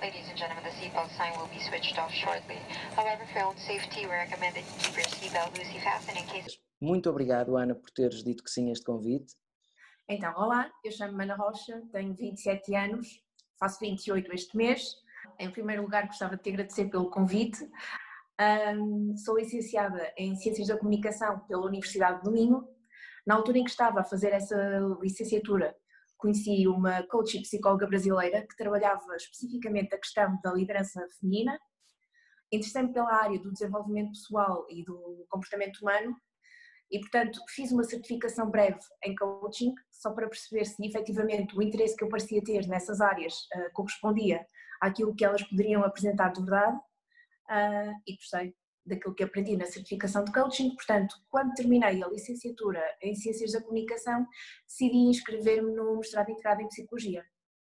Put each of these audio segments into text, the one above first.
Ladies and gentlemen, the seatbelt sign will be switched off shortly. However, for your own safety, we recommend that you keep your seatbelt loosely fastened in case... Muito obrigado, Ana, por teres dito que sim a este convite. Então, olá, eu chamo-me Ana Rocha, tenho 27 anos, faço 28 este mês. Em primeiro lugar, gostava de te agradecer pelo convite. Um, sou licenciada em Ciências da Comunicação pela Universidade de Minho. Na altura em que estava a fazer essa licenciatura, conheci uma coach e psicóloga brasileira que trabalhava especificamente a questão da liderança feminina. Interessei-me pela área do desenvolvimento pessoal e do comportamento humano e, portanto, fiz uma certificação breve em coaching, só para perceber se efetivamente o interesse que eu parecia ter nessas áreas uh, correspondia àquilo que elas poderiam apresentar de verdade uh, e gostei daquilo que aprendi na certificação de coaching. Portanto, quando terminei a licenciatura em Ciências da Comunicação, decidi inscrever-me no mestrado integrado em Psicologia.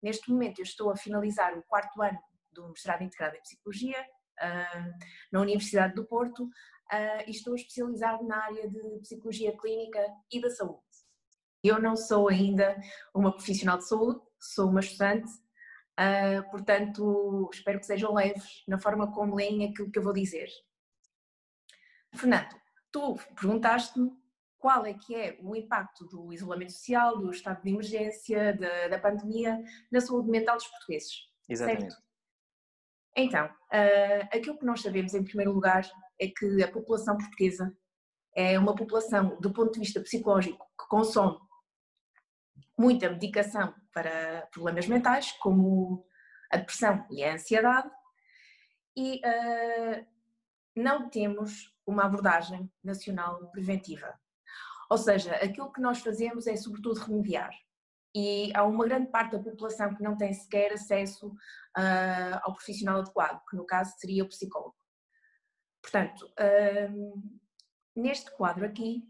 Neste momento, eu estou a finalizar o quarto ano do mestrado integrado em Psicologia uh, na Universidade do Porto uh, e estou especializado na área de Psicologia Clínica e da Saúde. Eu não sou ainda uma profissional de saúde, sou uma estudante, uh, portanto, espero que sejam leves na forma como leem aquilo que eu vou dizer. Fernando, tu perguntaste-me qual é que é o impacto do isolamento social, do estado de emergência, da, da pandemia na saúde mental dos portugueses. Exatamente. Certo? Então, uh, aquilo que nós sabemos em primeiro lugar é que a população portuguesa é uma população, do ponto de vista psicológico, que consome muita medicação para problemas mentais, como a depressão e a ansiedade, e uh, não temos uma abordagem nacional preventiva. Ou seja, aquilo que nós fazemos é sobretudo remediar. E há uma grande parte da população que não tem sequer acesso uh, ao profissional adequado, que no caso seria o psicólogo. Portanto, uh, neste quadro aqui,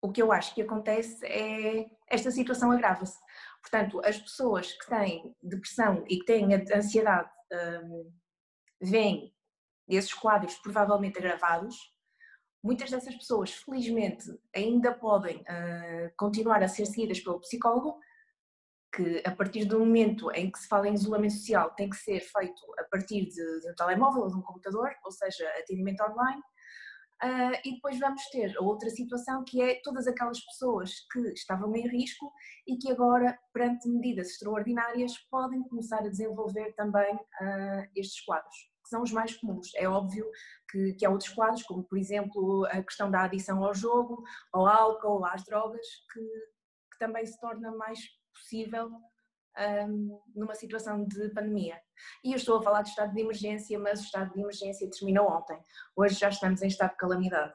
o que eu acho que acontece é esta situação agrava-se. Portanto, as pessoas que têm depressão e que têm ansiedade um, veem esses quadros provavelmente agravados. Muitas dessas pessoas, felizmente, ainda podem uh, continuar a ser seguidas pelo psicólogo, que a partir do momento em que se fala em isolamento social tem que ser feito a partir de, de um telemóvel ou de um computador, ou seja, atendimento online. Uh, e depois vamos ter a outra situação que é todas aquelas pessoas que estavam em risco e que agora, perante medidas extraordinárias, podem começar a desenvolver também uh, estes quadros que são os mais comuns. É óbvio que, que há outros quadros, como por exemplo a questão da adição ao jogo, ao álcool, às drogas, que, que também se torna mais possível um, numa situação de pandemia. E eu estou a falar de estado de emergência, mas o estado de emergência terminou ontem. Hoje já estamos em estado de calamidade.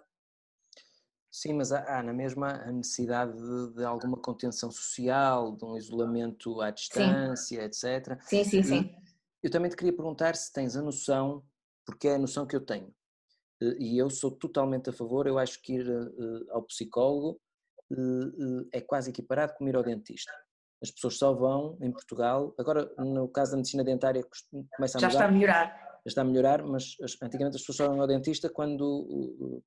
Sim, mas há, há na mesma a necessidade de, de, alguma contenção social, de um isolamento à distância, sim. etc. Sim, sim, sim. Eu também te queria perguntar se tens a noção, porque é a noção que eu tenho, eh, e eu sou totalmente a favor, eu acho que ir eh, ao psicólogo eh, é quase equiparado com ir ao dentista. As pessoas só vão em Portugal, agora no caso da medicina dentária começa a Já mudar. está a melhorar. Já está a melhorar, mas antigamente as pessoas só vão ao dentista quando,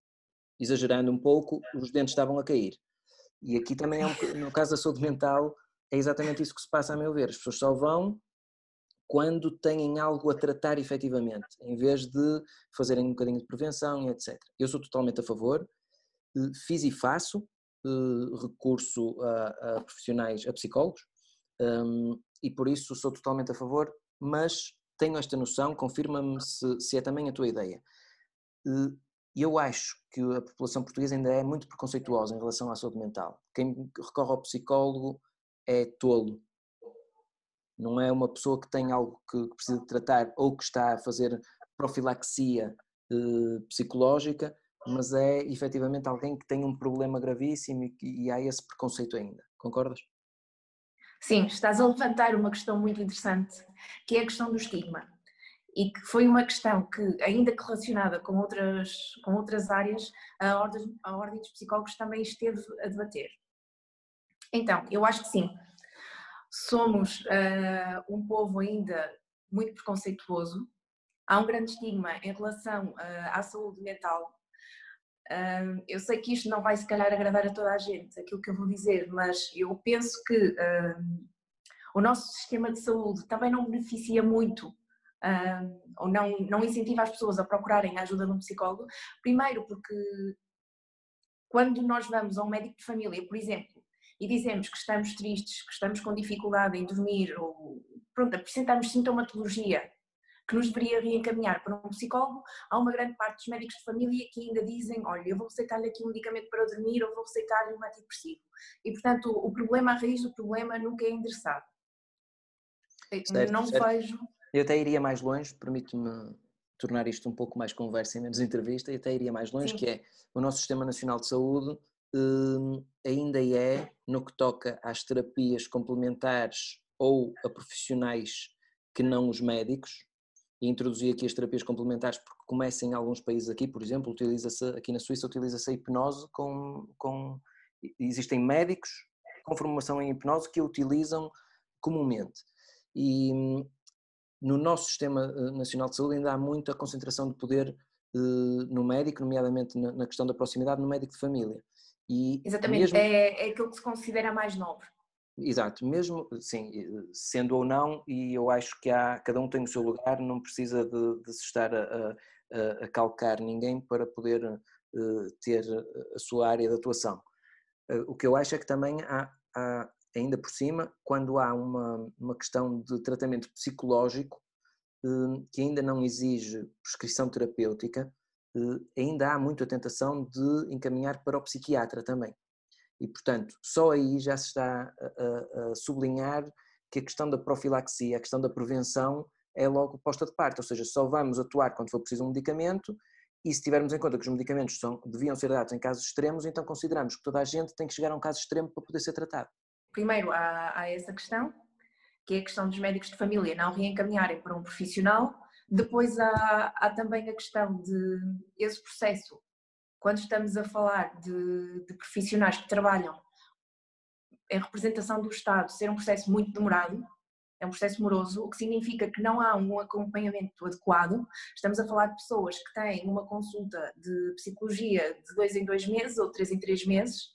exagerando um pouco, os dentes estavam a cair. E aqui também é um, no caso da saúde mental, é exatamente isso que se passa a meu ver. As pessoas só vão quando têm algo a tratar efetivamente, em vez de fazerem um bocadinho de prevenção e etc. Eu sou totalmente a favor, eh, fiz e faço eh, recurso a, a profissionais, a psicólogos, um, e por isso sou totalmente a favor, mas tenho esta noção, confirma-me se, se, é também a tua ideia. Eh, eu acho que a população portuguesa ainda é muito preconceituosa em relação à saúde mental. Quem recorre ao psicólogo é tolo, não é uma pessoa que tem algo que precisa de tratar ou que está a fazer profilaxia eh, psicológica, mas é efetivamente alguém que tem um problema gravíssimo e, e há esse preconceito ainda. Concordas? Sim, estás a levantar uma questão muito interessante, que é a questão do estigma. E que foi uma questão que, ainda que relacionada com outras, com outras áreas, a ordem, a ordem dos psicólogos também esteve a debater. Então, eu acho que sim, somos uh, um povo ainda muito preconceituoso, há um grande estigma em relação uh, à saúde mental. Uh, eu sei que isto não vai se calhar agradar a toda a gente, aquilo que eu vou dizer, mas eu penso que o nosso sistema de saúde também não beneficia muito ou não, não incentiva as pessoas a procurarem ajuda de um psicólogo. Primeiro, porque quando nós vamos a um médico de família, por exemplo, e dizemos que estamos tristes, que estamos com dificuldade em dormir, ou pronto, apresentamos sintomatologia que nos deveria reencaminhar para um psicólogo, há uma grande parte dos médicos de família que ainda dizem, olha, eu vou receitar-lhe aqui um medicamento para dormir ou vou receitar-lhe um antidepressivo. E, portanto, o problema, a raiz do problema nunca é endereçado. Certo, não certo. vejo... Eu até iria mais longe, permite-me tornar isto um pouco mais conversa e menos entrevista, e até iria mais longe, Sim. que é o nosso Sistema Nacional de Saúde ainda é, no que toca às terapias complementares ou a profissionais que não os médicos, e introduzi aqui as terapias complementares porque começa em alguns países aqui, por exemplo, utiliza-se aqui na Suíça utiliza-se a hipnose com, com existem médicos com formação em hipnose que a utilizam comumente. E no nosso sistema eh, nacional de saúde ainda há muita concentração de poder eh, no médico, nomeadamente na questão da proximidade no médico de família. E Exatamente, mesmo... é, é aquilo que se considera mais nobre. Exato, mesmo, sim, sendo ou não, e eu acho que há, cada um tem o seu lugar, não precisa de, de se estar a, a, a, calcar ninguém para poder uh, ter a sua área de atuação. Uh, o que eu acho é que também há, há, ainda por cima, quando há uma, uma questão de tratamento psicológico uh, que ainda não exige prescrição terapêutica, ainda há muita tentação de encaminhar para o psiquiatra também. E, portanto, só aí já se está a, a, sublinhar que a questão da profilaxia, a questão da prevenção é logo posta de parte, ou seja, só vamos atuar quando for preciso um medicamento e se tivermos em conta que os medicamentos são, deviam ser dados em casos extremos, então consideramos que toda a gente tem que chegar a um caso extremo para poder ser tratado. Primeiro há, há essa questão, que é a questão dos médicos de família não reencaminharem para um profissional, depois há, há também a questão de esse processo quando estamos a falar de, de profissionais que trabalham em representação do Estado ser um processo muito demorado, é um processo moroso, o que significa que não há um acompanhamento adequado. Estamos a falar de pessoas que têm uma consulta de psicologia de dois em dois meses ou três em três meses.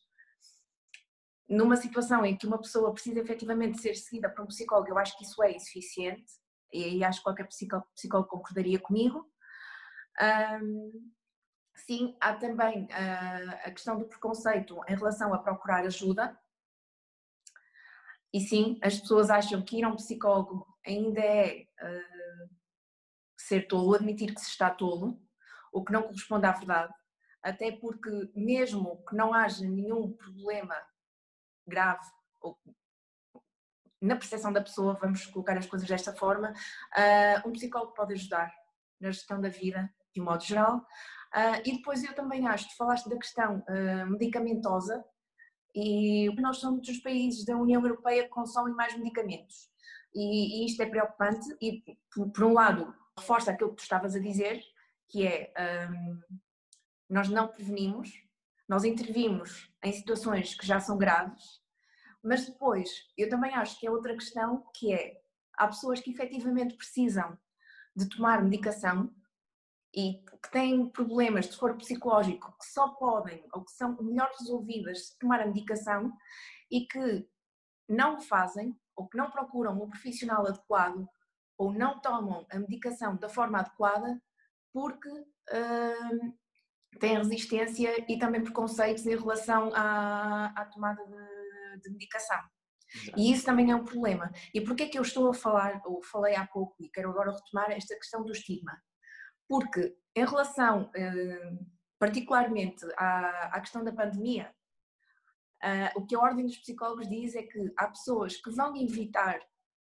Numa situação em que uma pessoa precisa efetivamente ser seguida por um psicólogo, eu acho que isso é insuficiente, e aí acho que qualquer psicólogo concordaria comigo. Um, Sim, há também uh, a questão do preconceito em relação a procurar ajuda. E sim, as pessoas acham que ir a um psicólogo ainda é uh, ser tolo, admitir que se está tolo, o que não corresponde à verdade. Até porque, mesmo que não haja nenhum problema grave, ou, na percepção da pessoa, vamos colocar as coisas desta forma, uh, um psicólogo pode ajudar na gestão da vida, de um modo geral, Uh, e depois eu também acho, tu falaste da questão uh, medicamentosa e nós somos dos países da União Europeia que consomem mais medicamentos. E, e isto é preocupante e por, por, um lado reforça aquilo que tu estavas a dizer que é um, nós não prevenimos, nós intervimos em situações que já são graves mas depois eu também acho que é outra questão que é há pessoas que efetivamente precisam de tomar medicação e que têm problemas de foro psicológico que só podem ou que são melhor resolvidas se tomar a medicação e que não o fazem ou que não procuram o um profissional adequado ou não tomam a medicação da forma adequada porque hum, têm resistência e também preconceitos em relação à, à tomada de, de medicação. Exato. E isso também é um problema. E porquê é que eu estou a falar, ou falei há pouco e quero agora retomar esta questão do estigma? Porque, em relação eh, particularmente à, à questão da pandemia, Uh, o que a Ordem dos Psicólogos diz é que há pessoas que vão evitar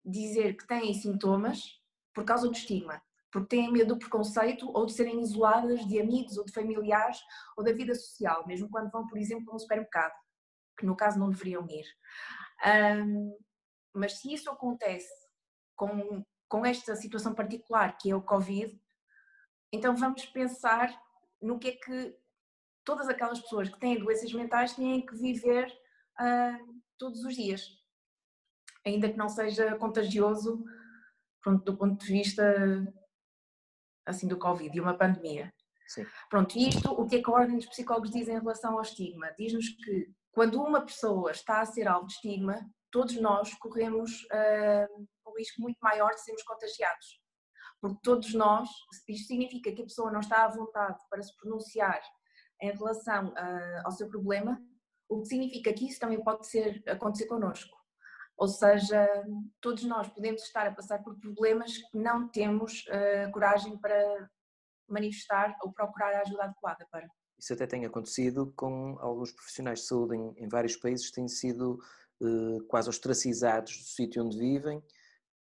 dizer que têm sintomas por causa do estigma, porque têm medo do preconceito ou de serem isoladas de amigos ou de familiares ou da vida social, mesmo quando vão, por exemplo, a um supermercado, que no caso não deveriam ir. Um, mas se isso acontece com, com esta situação particular, que é o Covid, então vamos pensar no que é que todas aquelas pessoas que têm doenças mentais têm que viver uh, todos os dias, ainda que não seja contagioso pronto, do ponto de vista assim do Covid e uma pandemia. Sim. Pronto, e isto, o que é que a Ordem dos Psicólogos diz em relação ao estigma? Diz-nos que quando uma pessoa está a ser alvo de estigma, todos nós corremos uh, um risco muito maior de sermos contagiados porque todos nós, isto significa que a pessoa não está à vontade para se pronunciar em relação uh, ao seu problema, o que significa que isso também pode ser, acontecer connosco. Ou seja, todos nós podemos estar a passar por problemas que não temos uh, coragem para manifestar ou procurar a ajuda adequada para. Isso até tem acontecido com alguns profissionais de saúde em, em vários países, têm sido uh, quase ostracizados do sítio onde vivem,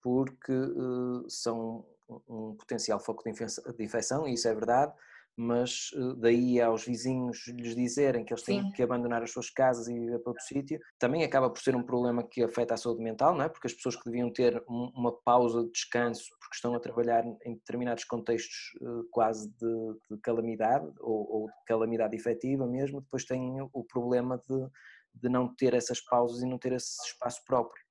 porque uh, são um potencial foco de infecção, e isso é verdade, mas eh, daí aos vizinhos lhes dizerem que eles têm Sim. que abandonar as suas casas e ir para outro sítio, também acaba por ser um problema que afeta a saúde mental, não é? Porque as pessoas que deviam ter uma pausa de descanso porque estão a trabalhar em determinados contextos eh, quase de, de calamidade ou, ou, de calamidade efetiva mesmo, depois têm o problema de, de não ter essas pausas e não ter esse espaço próprio?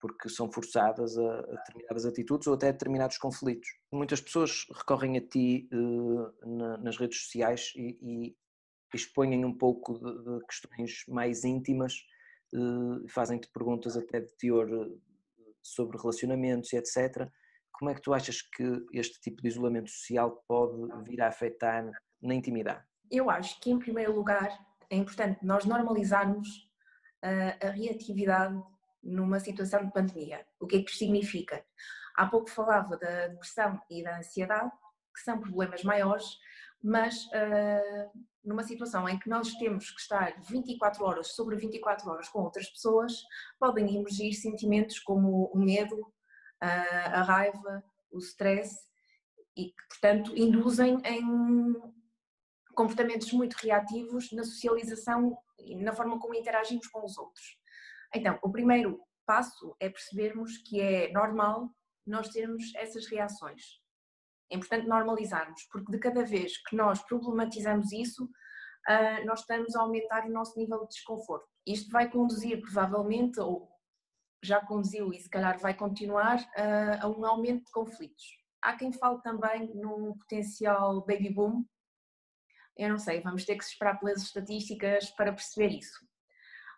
Porque são forçadas a, determinadas atitudes ou até a determinados conflitos. Muitas pessoas recorrem a ti uh, na, nas redes sociais e, e expõem um pouco de, de questões mais íntimas, uh, fazem-te perguntas até de teor eh, sobre relacionamentos e etc. Como é que tu achas que este tipo de isolamento social pode vir a afetar na intimidade? Eu acho que, em primeiro lugar, é importante nós normalizarmos a reatividade numa situação de pandemia. O que é que isto significa? Há pouco falava da depressão e da ansiedade, que são problemas maiores, mas uh, numa situação em que nós temos que estar 24 horas sobre 24 horas com outras pessoas, podem emergir sentimentos como o medo, uh, a raiva, o stress, e que, portanto, induzem em comportamentos muito reativos na socialização e na forma como interagimos com os outros. Então, o primeiro passo é percebermos que é normal nós termos essas reações. É importante normalizarmos, porque de cada vez que nós problematizamos isso, ah, nós estamos a aumentar o nosso nível de desconforto. Isto vai conduzir, provavelmente, ou já conduziu e se calhar vai continuar, ah, a um aumento de conflitos. Há quem fale também num potencial baby boom. Eu não sei, vamos ter que esperar pelas estatísticas para perceber isso.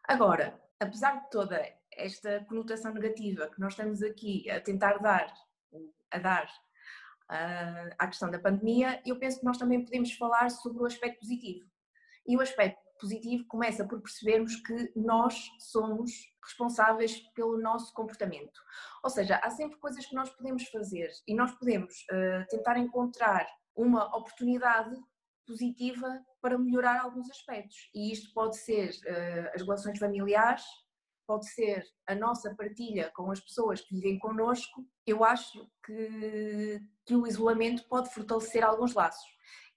Agora, apesar de toda esta conotação negativa que nós estamos aqui a tentar dar, a dar uh, à questão da pandemia, eu penso que nós também podemos falar sobre o aspecto positivo. E o aspecto positivo começa por percebermos que nós somos responsáveis pelo nosso comportamento. Ou seja, há sempre coisas que nós podemos fazer e nós podemos uh, tentar encontrar uma oportunidade positiva para melhorar alguns aspectos. E isto pode ser uh, as relações familiares, pode ser a nossa partilha com as pessoas que vivem connosco. Eu acho que, que o isolamento pode fortalecer alguns laços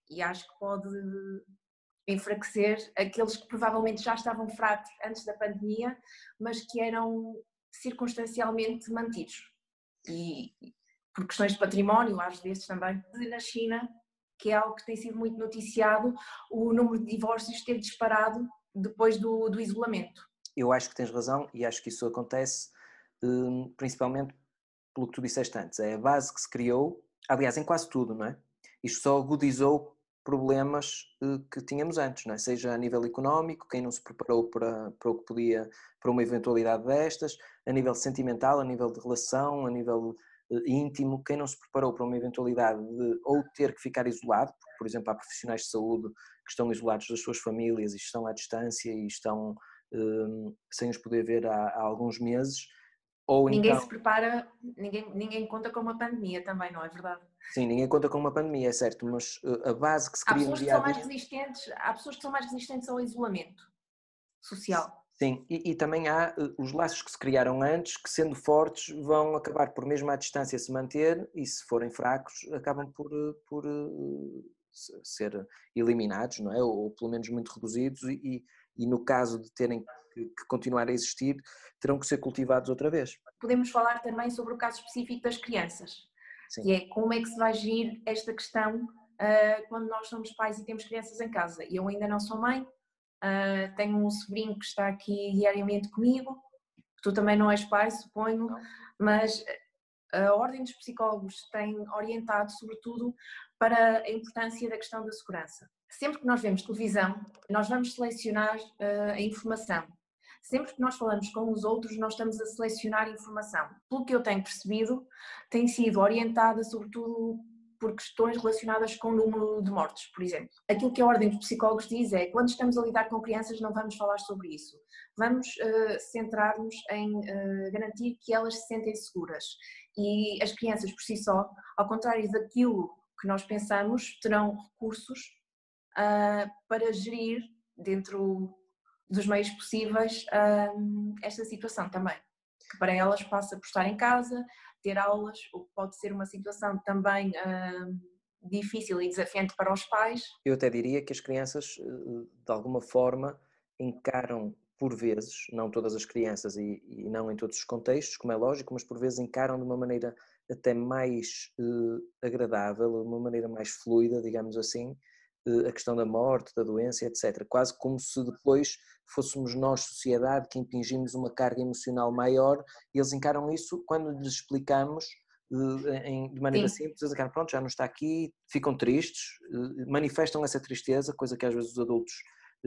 e acho que pode enfraquecer aqueles que provavelmente já estavam fracos antes da pandemia, mas que eram circunstancialmente mantidos. E por questões de património, às vezes também, na China que é algo que tem sido muito noticiado, o número de divórcios ter disparado depois do, do isolamento. Eu acho que tens razão e acho que isso acontece hum, principalmente pelo que tu disseste antes. É a base que se criou, aliás, em quase tudo, não é? Isto só agudizou problemas eh, que tínhamos antes, é? seja a nível económico, quem não se preparou para, para o que podia, para uma eventualidade destas, a nível sentimental, a nível de relação, a nível íntimo, quem não se preparou para uma eventualidade de ou ter que ficar isolado, porque, por exemplo, há profissionais de saúde que estão isolados das suas famílias e estão à distância e estão um, sem os poder ver há, há alguns meses. Ou ninguém então... se prepara, ninguém, ninguém conta com uma pandemia também, não é verdade? Sim, ninguém conta com uma pandemia, é certo, mas eh, a base que se cria há pessoas que são mais resistentes Há pessoas que são mais resistentes ao isolamento social. Sim, e, e, também há uh, os laços que se criaram antes, que sendo fortes vão acabar por mesmo à distância se manter e se forem fracos acabam por, uh, por uh, ser eliminados, não é? Ou, ou, pelo menos muito reduzidos e, e no caso de terem que, que, continuar a existir, terão que ser cultivados outra vez. Podemos falar também sobre o caso específico das crianças, Sim. que é como é que se vai agir esta questão uh, quando nós somos pais e temos crianças em casa. Eu ainda não sou mãe, Uh, tenho um sobrinho que está aqui diariamente comigo, tu também não és pai, suponho, não. mas a Ordem dos Psicólogos tem orientado, sobretudo, para a importância da questão da segurança. Sempre que nós vemos televisão, nós vamos selecionar uh, a informação. sempre que nós falamos com os outros, nós estamos a selecionar informação. Pelo que eu tenho percebido, tem sido orientada sobretudo por questões relacionadas com o número de mortes, por exemplo. Aquilo que a Ordem dos Psicólogos diz é quando estamos a lidar com crianças não vamos falar sobre isso. Vamos uh, centrar-nos em uh, garantir que elas se sentem seguras. E as crianças por si só, ao contrário daquilo que nós pensamos, terão recursos uh, para gerir dentro dos meios possíveis esta situação também. Que para elas passa por estar em casa, ter aulas, o que pode ser uma situação também uh, difícil e desafiante para os pais. Eu até diria que as crianças, eh, de alguma forma, encaram por vezes, não todas as crianças e, e não em todos os contextos, como é lógico, mas por vezes encaram de uma maneira até mais uh, agradável, de uma maneira mais fluida, digamos assim, a questão da morte, da doença, etc. Quase como se depois fôssemos nós, sociedade, que impingimos uma carga emocional maior e eles encaram isso quando lhes explicamos eh, de maneira Sim. simples, eles pronto, já não está aqui, ficam tristes, eh, manifestam essa tristeza, coisa que às vezes os adultos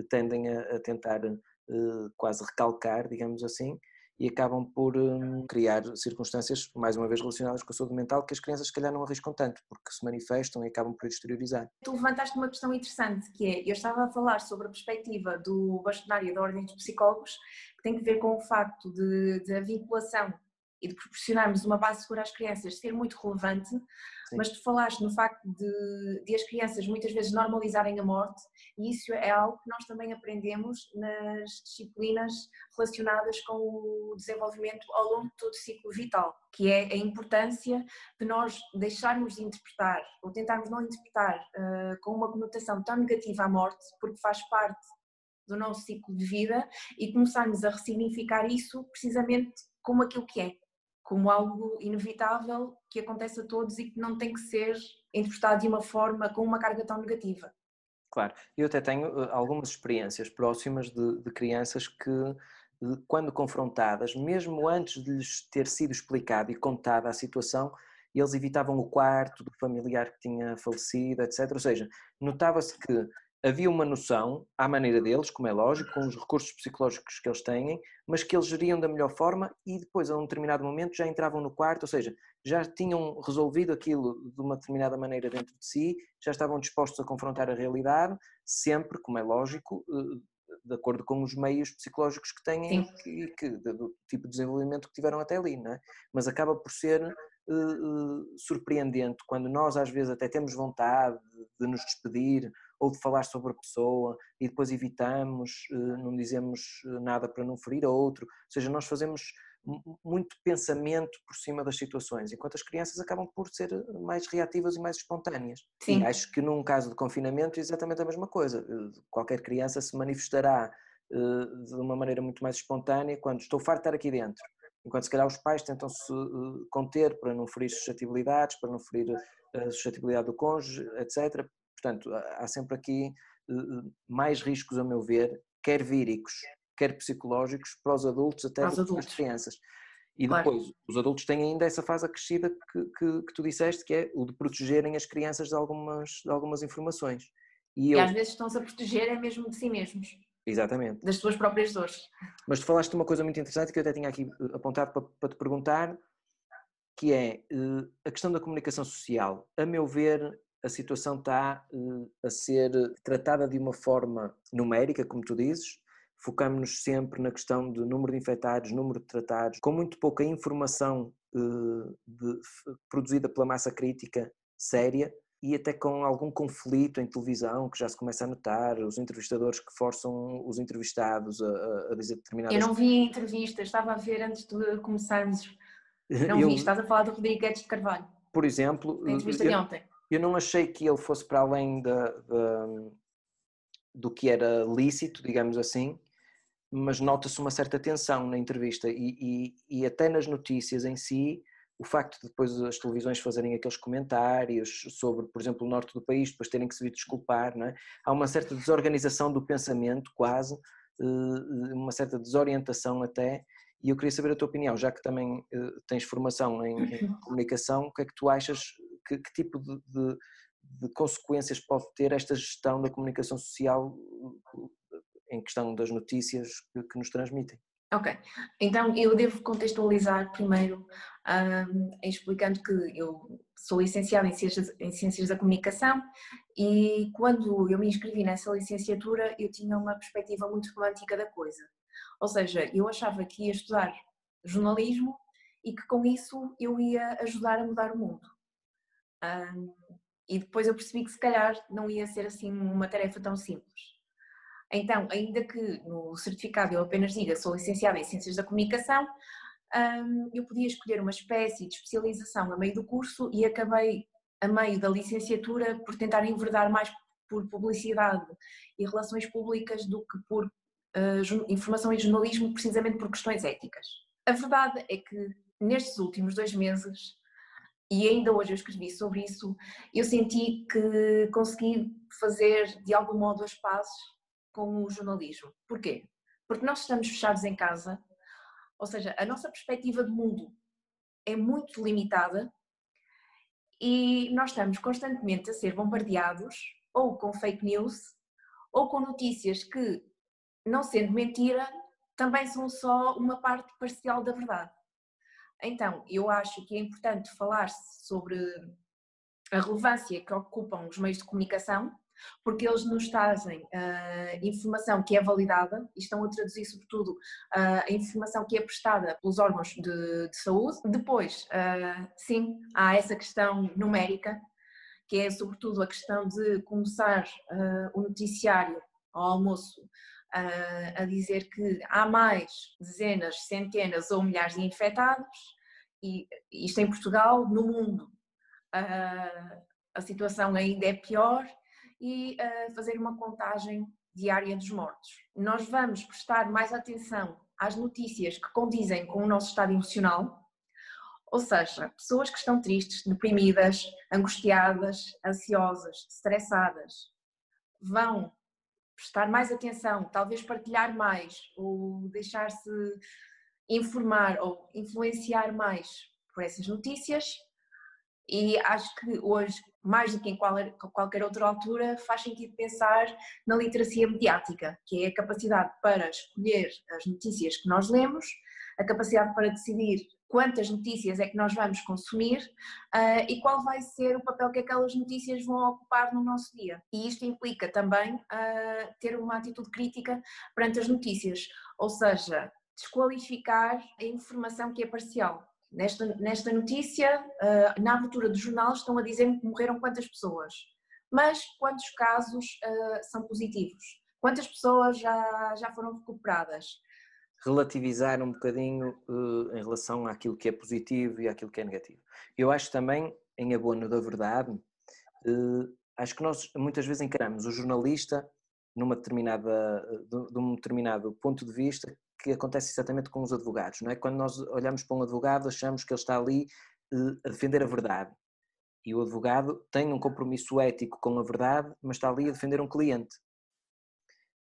tendem a, tentar eh, quase recalcar, digamos assim, e acabam por um, criar circunstâncias, mais uma vez relacionadas com a saúde mental, que as crianças se calhar não arriscam tanto, porque se manifestam e acabam por exteriorizar. Tu levantaste uma questão interessante, que é, eu estava a falar sobre a perspectiva do bastonário da Ordem dos Psicólogos, que tem que ver com o facto de, de a vinculação e de proporcionarmos uma base segura às crianças ser muito relevante, Sim. mas tu falaste no facto de, de, as crianças muitas vezes normalizarem a morte, e isso é algo que nós também aprendemos nas disciplinas relacionadas com o desenvolvimento ao longo de todo o ciclo vital, que é a importância de nós deixarmos de interpretar, ou tentarmos não interpretar uh, com uma conotação tão negativa a morte, porque faz parte do nosso ciclo de vida, e começarmos a ressignificar isso precisamente como aquilo que é, como algo inevitável que acontece a todos e que não tem que ser interpretado de uma forma com uma carga tão negativa. Claro, eu até tenho eh, algumas experiências próximas de, de crianças que, quando confrontadas, mesmo antes de lhes ter sido explicado e contada a situação, eles evitavam o quarto do familiar que tinha falecido, etc. Ou seja, notava-se que havia uma noção, à maneira deles, como é lógico, com os recursos psicológicos que eles têm, mas que eles geriam da melhor forma e depois, a um determinado momento, já entravam no quarto, ou seja, já tinham resolvido aquilo de uma determinada maneira dentro de si, já estavam dispostos a confrontar a realidade, sempre, como é lógico, eh, de acordo com os meios psicológicos que têm e que, do tipo de desenvolvimento que tiveram até ali, não é? Mas acaba por ser uh, surpreendente quando nós às vezes até temos vontade de nos despedir ou de falar sobre a pessoa e depois evitamos, eh, não dizemos eh, nada para não ferir a outro. Ou seja, nós fazemos muito pensamento por cima das situações, enquanto as crianças acabam por ser eh, mais reativas e mais espontâneas. Sim. E acho que num caso de confinamento é exatamente a mesma coisa. Qualquer criança se manifestará de uma maneira muito mais espontânea quando estou farto de estar aqui dentro. Enquanto se calhar os pais tentam se conter para não ferir suscetibilidades, para não ferir a suscetibilidade do cônjuge, etc. Portanto, há sempre aqui eh, eh, mais riscos, a meu ver, quer víricos, quer psicológicos, para os adultos até para, as crianças. E depois, claro. os adultos têm ainda essa fase acrescida que, que, que, tu disseste, que é o de protegerem as crianças de algumas, de algumas informações. E, e eu... às vezes estão-se a proteger é mesmo de si mesmos. Exatamente. Das suas próprias dores. Mas tu falaste de uma coisa muito interessante que eu até tinha aqui eh, apontado para, para te perguntar, que é a questão da comunicação social. A meu ver, a situação está eh, a ser tratada de uma forma numérica, como tu dizes, focamos-nos sempre na questão do número de infectados, número de tratados, com muito pouca informação eh, de, produzida pela massa crítica séria e até com algum conflito em televisão que já se começa a notar, os entrevistadores que forçam os entrevistados a, a dizer determinadas Eu não vi a entrevista, estava a ver antes de começarmos. Não Eu, vi, estás a falar do Rodrigo Guedes de Carvalho. Por exemplo, a entrevista eu, de ontem eu não achei que ele fosse para além da, da, do que era lícito, digamos assim, mas nota-se uma certa tensão na entrevista e, e, e, até nas notícias em si, o facto de depois as televisões fazerem aqueles comentários sobre, por exemplo, o norte do país, depois terem que se vir desculpar, não é? há uma certa desorganização do pensamento, quase, eh, uma certa desorientação até, e eu queria saber a tua opinião, já que também eh, tens formação em, em comunicação, o que é que tu achas que, que tipo de, de, de, consequências pode ter esta gestão da comunicação social em, em questão das notícias que, que nos transmitem. Ok, então eu devo contextualizar primeiro, um, explicando que eu sou licenciada em ciências, em ciências da Comunicação e quando eu me inscrevi nessa licenciatura eu tinha uma perspectiva muito romântica da coisa. Ou seja, eu achava que ia estudar jornalismo e que com isso eu ia ajudar a mudar o mundo. Um, e depois eu percebi que se calhar não ia ser assim uma tarefa tão simples. Então, ainda que no certificado eu apenas diga sou licenciada em Ciências da Comunicação, eu podia escolher uma espécie de especialização a meio do curso e acabei a meio da licenciatura por tentar enverdar mais por publicidade e relações públicas do que por uh, informação e jornalismo, precisamente por questões éticas. A verdade é que nestes últimos dois meses, e ainda hoje eu escrevi sobre isso, eu senti que consegui fazer de algum modo as pazes com o jornalismo. Porquê? Porque nós estamos fechados em casa, ou seja, a nossa perspectiva de mundo é muito limitada e nós estamos constantemente a ser bombardeados ou com fake news ou com notícias que, não sendo mentira, também são só uma parte parcial da verdade. Então, eu acho que é importante falar sobre a relevância que ocupam os meios de comunicação porque eles nos trazem uh, informação que é validada e estão a traduzir, sobretudo, uh, a informação que é prestada pelos órgãos de, de saúde. Depois, uh, sim, há essa questão numérica, que é, sobretudo, a questão de começar o noticiário ao almoço a dizer que há mais dezenas, centenas ou milhares de infectados, e isto em Portugal, no mundo. a situação ainda é pior e uh, fazer uma contagem diária dos mortos. Nós vamos prestar mais atenção às notícias que condizem com o nosso estado emocional, ou seja, pessoas que estão tristes, deprimidas, angustiadas, ansiosas, estressadas, vão prestar mais atenção, talvez partilhar mais ou deixar-se informar ou influenciar mais por essas notícias. E acho que hoje, mais do que em qualquer outra altura, faz sentido pensar na literacia mediática, que é a capacidade para escolher as notícias que nós lemos, a capacidade para decidir quantas notícias é que nós vamos consumir uh, e qual vai ser o papel que aquelas notícias vão ocupar no nosso dia. E isto implica também uh, ter uma atitude crítica perante as notícias, ou seja, desqualificar a informação que é parcial. Nesta, nesta notícia, uh, na abertura do jornal, estão a dizer que morreram quantas pessoas. Mas quantos casos são positivos? Quantas pessoas já, já foram recuperadas? Relativizar um bocadinho uh, em relação àquilo que é positivo e àquilo que é negativo. Eu acho também, em abono da verdade, acho que nós muitas vezes encaramos o jornalista numa determinada, de, de um determinado ponto de vista que acontece exatamente com os advogados, não é? Quando nós olhamos para um advogado, achamos que ele está ali uh, a defender a verdade. E o advogado tem um compromisso ético com a verdade, mas está ali a defender um cliente.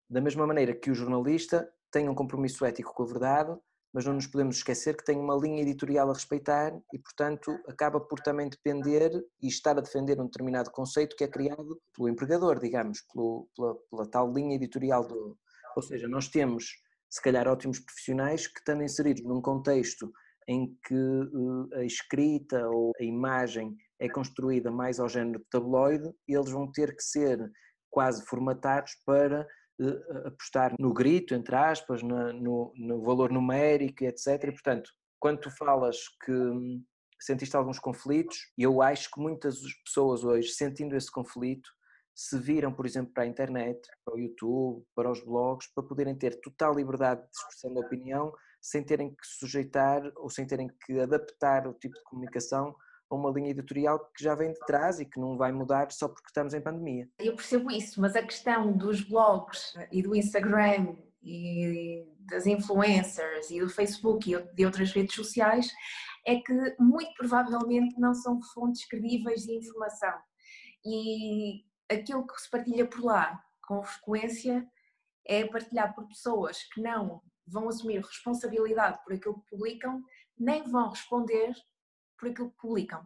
Da mesma maneira que o jornalista tem um compromisso ético com a verdade, mas não nos podemos esquecer que tem uma linha editorial a respeitar e, portanto, acaba por também depender e estar a defender um determinado conceito que é criado pelo empregador, digamos, pelo, pela, pela tal linha editorial do. Ou seja, nós temos se calhar ótimos profissionais que estando inseridos num contexto em que uh, a escrita ou a imagem é construída mais ao género de tabloide, eles vão ter que ser quase formatados para apostar no grito, entre aspas, na, no, no, valor numérico, etc. E, portanto, quando tu falas que hum, sentiste alguns conflitos, eu acho que muitas pessoas hoje, sentindo esse conflito, se viram, por exemplo, para a internet, para o YouTube, para os blogs, para poderem ter total liberdade de expressão da opinião, sem terem que sujeitar ou sem terem que adaptar o tipo de comunicação a uma linha editorial que já vem de trás e que não vai mudar só porque estamos em pandemia. Eu percebo isso, mas a questão dos blogs e do Instagram e das influencers e do Facebook e de outras redes sociais é que muito provavelmente não são fontes credíveis de informação. E aquilo que se partilha por lá com frequência é partilhado por pessoas que não vão assumir responsabilidade por aquilo que publicam, nem vão responder por aquilo que publicam.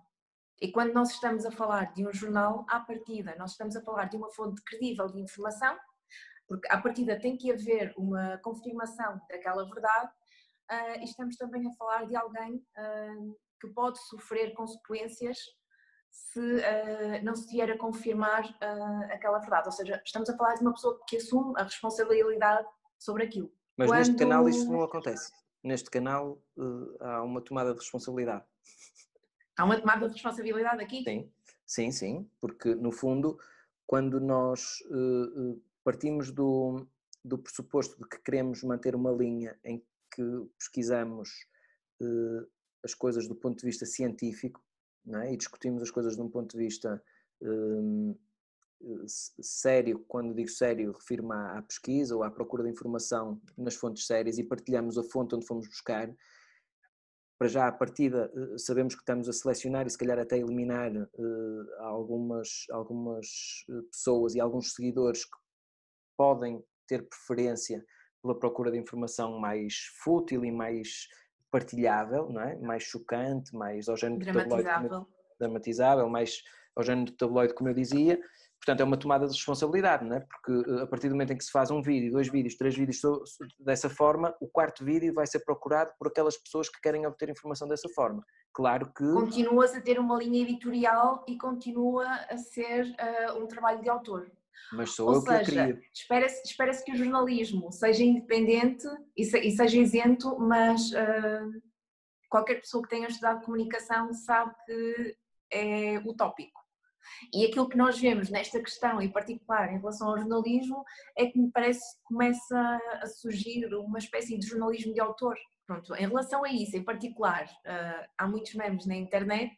E quando nós estamos a falar de um jornal, à partida, nós estamos a falar de uma fonte credível de informação, porque à partida tem que haver uma confirmação daquela verdade uh, e estamos também a falar de alguém uh, que pode sofrer consequências se uh, não se vier a confirmar aquela verdade. Ou seja, estamos a falar de uma pessoa que assume a responsabilidade sobre aquilo. Mas Quando... neste canal isto não acontece. Neste canal há uma tomada de responsabilidade. Há uma tomada de responsabilidade aqui? Sim, sim, sim, porque no fundo, quando nós partimos do, do pressuposto de que queremos manter uma linha em que pesquisamos uh, as coisas do ponto de vista científico é? e discutimos as coisas de um ponto de vista uh, sério, quando digo sério, refiro-me à, à, pesquisa ou à procura de informação nas fontes sérias e partilhamos a fonte onde fomos buscar. Para já, à partida, eh, sabemos que estamos a selecionar e se calhar até eliminar uh, algumas, algumas pessoas e alguns seguidores que podem ter preferência pela procura de informação mais fútil e mais partilhável, não é? mais chocante, mais ao género dramatizável. dramatizável, mais ao género de tabloide, como eu dizia. Portanto, é uma tomada de responsabilidade, não é? porque eh, a partir do momento em que se faz um vídeo, dois vídeos, três vídeos dessa forma, o quarto vídeo vai ser procurado por aquelas pessoas que querem obter informação dessa forma. Claro que. Continuas a ter uma linha editorial e continua a ser uh, um trabalho de autor. Mas sou Ou eu seja, que eu crio. Espera-se espera que o jornalismo seja independente e, se, e seja isento, mas uh, qualquer pessoa que tenha estudado comunicação sabe que é utópico. E aquilo que nós vemos nesta questão, em particular em relação ao jornalismo, é que me parece que começa a surgir uma espécie de jornalismo de autor. Pronto, em relação a isso, em particular, uh, há muitos memes na internet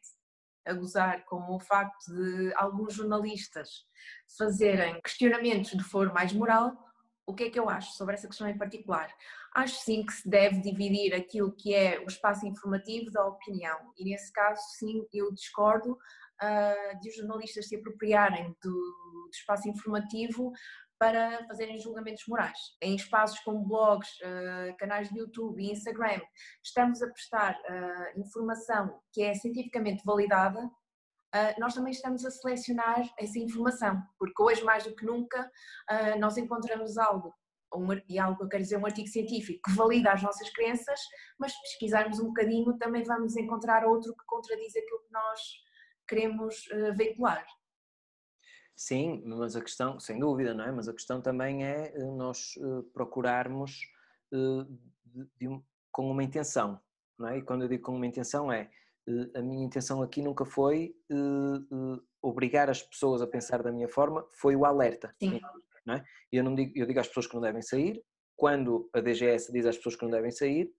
a gozar com o facto de alguns jornalistas fazerem questionamentos de foro mais moral, o que é que eu acho sobre essa questão em particular? Acho sim que se deve dividir aquilo que é o espaço informativo da opinião, e nesse caso, sim, eu discordo uh, de os jornalistas se apropriarem do, do espaço informativo para fazerem julgamentos morais. Em espaços como blogs, uh, canais de YouTube e Instagram, estamos a prestar uh, informação que é cientificamente validada, nós também estamos a selecionar essa informação, porque hoje mais do que nunca nós encontramos algo um, e algo, eu quero dizer, um artigo científico que valida as nossas crenças, mas se pesquisarmos um bocadinho também vamos encontrar outro que contradiz aquilo que nós queremos veicular. Sim, mas a questão, sem dúvida, não é? Mas a questão também é eh, nós eh, procurarmos eh, de, de com uma intenção, não é? E quando eu digo com uma intenção é a minha intenção aqui nunca foi obrigar as pessoas a pensar da minha forma, foi o alerta. Sim. Não é? Eu não digo, eu digo às pessoas que não devem sair, quando a DGS diz às pessoas que não devem sair,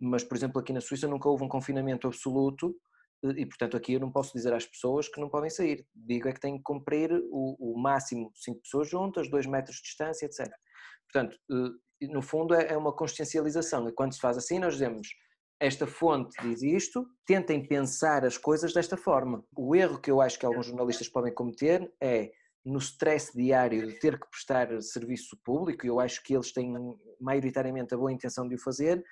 mas por exemplo aqui na Suíça nunca houve um confinamento absoluto e portanto aqui eu não posso dizer às pessoas que não podem sair. Digo é que têm que cumprir o, o máximo cinco pessoas juntas, dois metros de distância, etc. Portanto, eh, no fundo é, é uma consciencialização e quando se faz assim nós dizemos esta fonte diz isto, tentem pensar as coisas desta forma. O erro que eu acho que alguns jornalistas podem cometer é no stress diário de ter que prestar serviço público, e eu acho que eles têm maioritariamente a boa intenção de o fazer,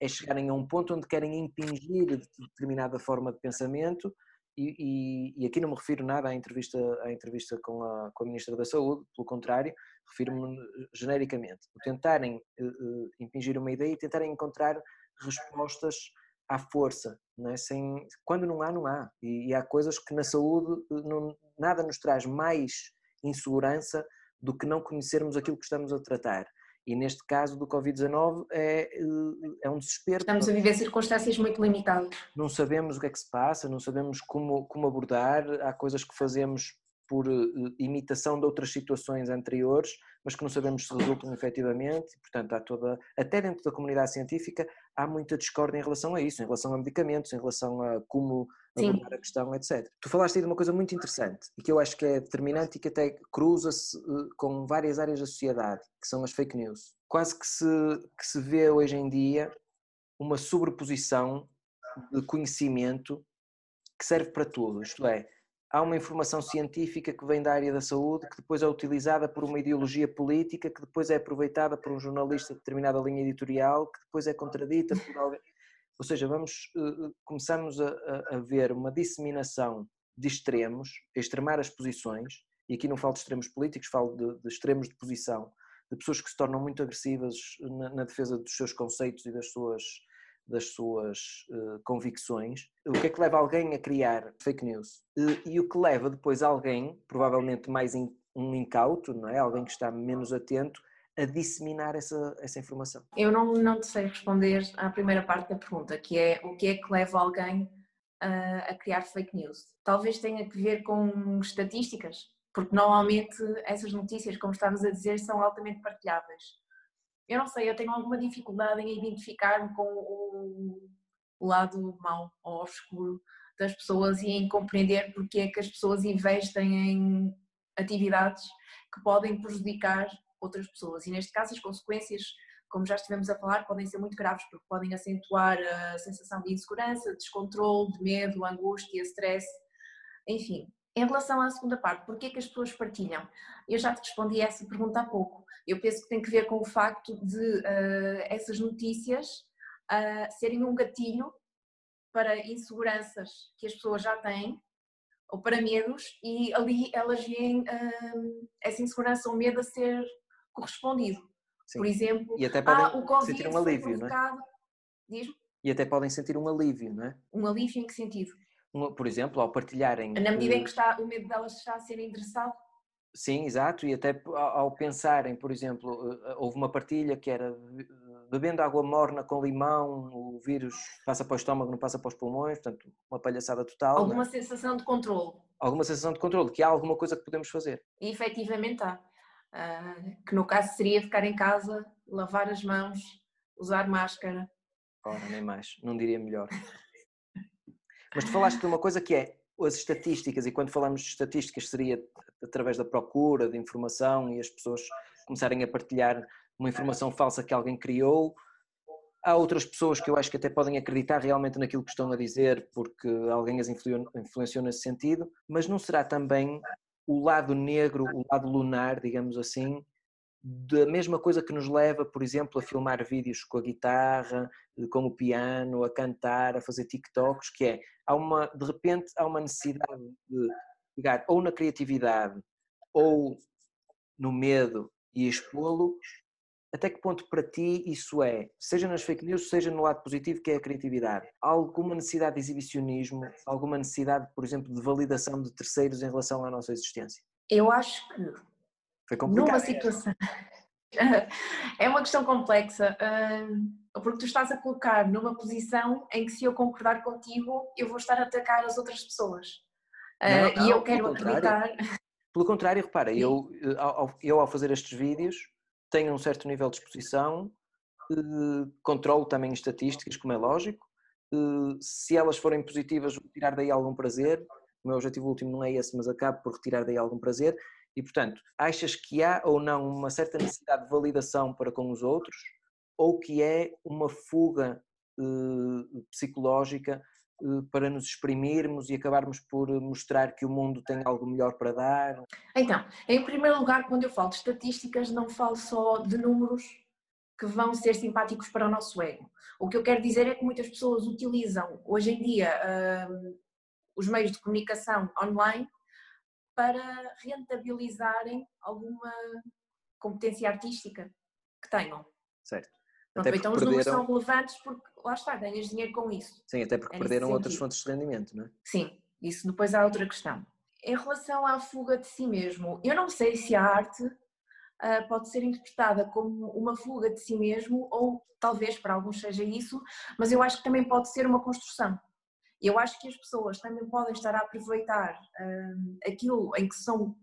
é chegarem a um ponto onde querem impingir determinada forma de pensamento e, e, e, aqui não me refiro nada à entrevista, à entrevista com, a, com a Ministra da Saúde, pelo contrário, refiro-me genericamente. O tentarem uh, impingir uma ideia e tentarem encontrar respostas à força, não é? Sem, quando não há, não há. E, e há coisas que na saúde não, nada nos traz mais insegurança do que não conhecermos aquilo que estamos a tratar. E neste caso do Covid-19 é, eh, é um desespero. Estamos a viver circunstâncias muito limitadas. Não sabemos o que é que se passa, não sabemos como, como abordar, há coisas que fazemos por uh, imitação de outras situações anteriores, mas que não sabemos se resultam efetivamente, portanto há toda, até dentro da comunidade científica há muita discórdia em relação a isso, em relação a medicamentos, em relação a como. Abordar a questão, etc. Tu falaste aí de uma coisa muito interessante e que eu acho que é determinante e que até cruza-se uh, com várias áreas da sociedade, que são as fake news. Quase que se, que se vê hoje em dia uma sobreposição de conhecimento que serve para tudo, isto é, há uma informação científica que vem da área da saúde, que depois é utilizada por uma ideologia política, que depois é aproveitada por um jornalista de determinada linha editorial, que depois é contradita por alguém. Ou seja, vamos, eh, eh, começamos a, a, ver uma disseminação de extremos, extremar as posições, e aqui não falo de extremos políticos, falo de, de extremos de posição, de pessoas que se tornam muito agressivas na, na defesa dos seus conceitos e das suas, das suas uh, convicções. O que é que leva alguém a criar fake news? E, e o que leva depois alguém, provavelmente mais in, um incauto, não é? alguém que está menos atento, a disseminar essa, essa informação? Eu não, não te sei responder à primeira parte da pergunta, que é o que é que leva alguém a, a criar fake news. Talvez tenha que ver com estatísticas, porque normalmente essas notícias, como estávamos a dizer, são altamente partilháveis. Eu não sei, eu tenho alguma dificuldade em identificar-me com o, o lado mau ou obscuro das pessoas e em compreender porque é que as pessoas investem em atividades que podem prejudicar outras pessoas. E neste caso, as consequências, como já estivemos a falar, podem ser muito graves, porque podem acentuar a sensação de insegurança, de descontrole, de medo, angústia, stress, enfim. Em relação à segunda parte, porquê que as pessoas partilham? Eu já te respondi a essa pergunta há pouco. Eu penso que tem que ver com o facto de uh, essas notícias uh, serem um gatilho para inseguranças que as pessoas já têm ou para medos e ali elas veem uh, essa insegurança ou medo a ser correspondido. Sim. Por exemplo, e até podem ah, o COVID sentir um alívio, não é? E até podem sentir um alívio, não é? Um alívio em que sentido? por exemplo, ao partilharem. Na medida em que está, o medo delas está a ser endereçado? Sim, exato, e até ao pensarem, por exemplo, eh, houve uma partilha que era bebendo água morna com limão, o vírus passa para o estômago, não passa para os pulmões, portanto, uma palhaçada total. É? Alguma é? sensação de controle. Alguma sensação de controle, que há alguma coisa que podemos fazer. E efetivamente há. Uh, que no caso seria ficar em casa, lavar as mãos, usar máscara. Ora, nem mais, não diria melhor. Mas tu falaste de uma coisa que é as estatísticas, e quando falamos de estatísticas seria através da procura de informação e as pessoas começarem a partilhar uma informação falsa que alguém criou. Há outras pessoas que eu acho que até podem acreditar realmente naquilo que estão a dizer porque alguém as influenciou nesse sentido, mas não será também o lado negro, o lado lunar, digamos assim, da mesma coisa que nos leva, por exemplo, a filmar vídeos com a guitarra, com o piano, a cantar, a fazer TikToks, que é, há uma, de repente há uma necessidade de pegar ou na criatividade ou no medo e expô-lo, até que ponto para ti isso é, seja nas fake news, seja no lado positivo que é a criatividade, alguma necessidade de exibicionismo, alguma necessidade, por exemplo, de validação de terceiros em relação à nossa existência? Eu acho que Foi complicado. numa situação é uma questão complexa. Porque tu estás a colocar numa posição em que se eu concordar contigo eu vou estar a atacar as outras pessoas. Não, não, e eu quero acreditar. Pelo contrário, repara, eu, eu ao fazer estes vídeos tenho um certo nível de exposição, eh, controlo também estatísticas, como é lógico. Eh, se elas forem positivas, vou tirar daí algum prazer. O meu objetivo último não é esse, mas acabo por retirar daí algum prazer. E, portanto, achas que há ou não uma certa necessidade de validação para com os outros, ou que é uma fuga eh, psicológica para nos exprimirmos e acabarmos por mostrar que o mundo tem algo melhor para dar? Então, em primeiro lugar, quando eu falo de estatísticas, não falo só de números que vão ser simpáticos para o nosso ego. O que eu quero dizer é que muitas pessoas utilizam hoje em dia uh, os meios de comunicação online para rentabilizarem alguma competência artística que tenham. Certo. Pronto, então os números são relevantes porque lá está, ganhas dinheiro com isso. Sim, até porque é perderam outras fontes de rendimento, não é? Sim, isso depois há outra questão. Em relação à fuga de si mesmo, eu não sei se a arte uh, pode ser interpretada como uma fuga de si mesmo, ou talvez para alguns seja isso, mas eu acho que também pode ser uma construção. Eu acho que as pessoas também podem estar a aproveitar uh, aquilo em que são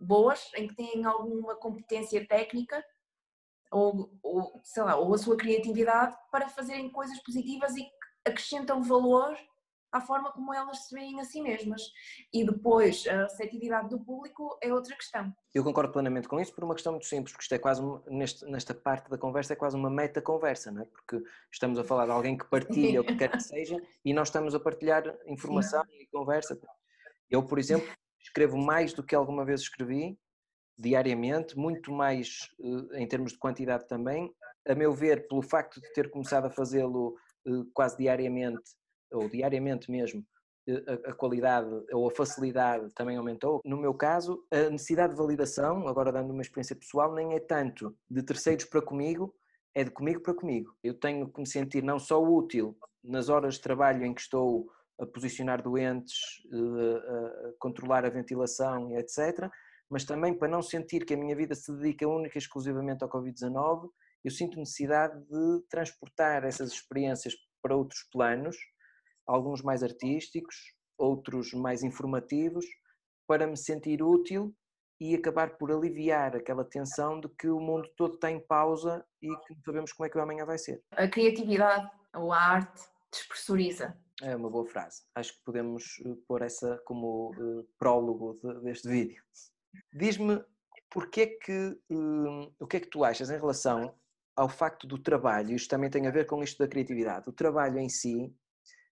boas, em que têm alguma competência técnica ou, ou, sei lá, ou a sua criatividade para fazerem coisas positivas e que acrescentam valor à forma como elas se veem a si mesmas. E depois, a receptividade do público é outra questão. Eu concordo plenamente com isso por uma questão muito simples, porque isto é quase, neste, nesta parte da conversa, é quase uma meta-conversa, não é? Porque estamos a falar de alguém que partilha o que quer que seja e nós estamos a partilhar informação Sim. e conversa. Eu, por exemplo, escrevo mais do que alguma vez escrevi diariamente, muito mais eh, em termos de quantidade também. A meu ver, pelo facto de ter começado a fazê-lo eh, quase diariamente, ou diariamente mesmo, a, a, qualidade ou a facilidade também aumentou. No meu caso, a necessidade de validação, agora dando uma experiência pessoal, nem é tanto de terceiros para comigo, é de comigo para comigo. Eu tenho que me sentir não só útil nas horas de trabalho em que estou a posicionar doentes, a controlar a ventilação etc., mas também para não sentir que a minha vida se dedica única e exclusivamente ao Covid-19, eu sinto necessidade de transportar essas experiências para outros planos, alguns mais artísticos, outros mais informativos, para me sentir útil e acabar por aliviar aquela tensão de que o mundo todo está em pausa e que não sabemos como é que o amanhã vai ser. A criatividade ou a arte despressuriza. É uma boa frase. Acho que podemos eh, pôr essa como uh, prólogo de, deste vídeo. Diz-me porque é que, um, o que é que tu achas em relação ao facto do trabalho, isto também tem a ver com isto da criatividade, o trabalho em si,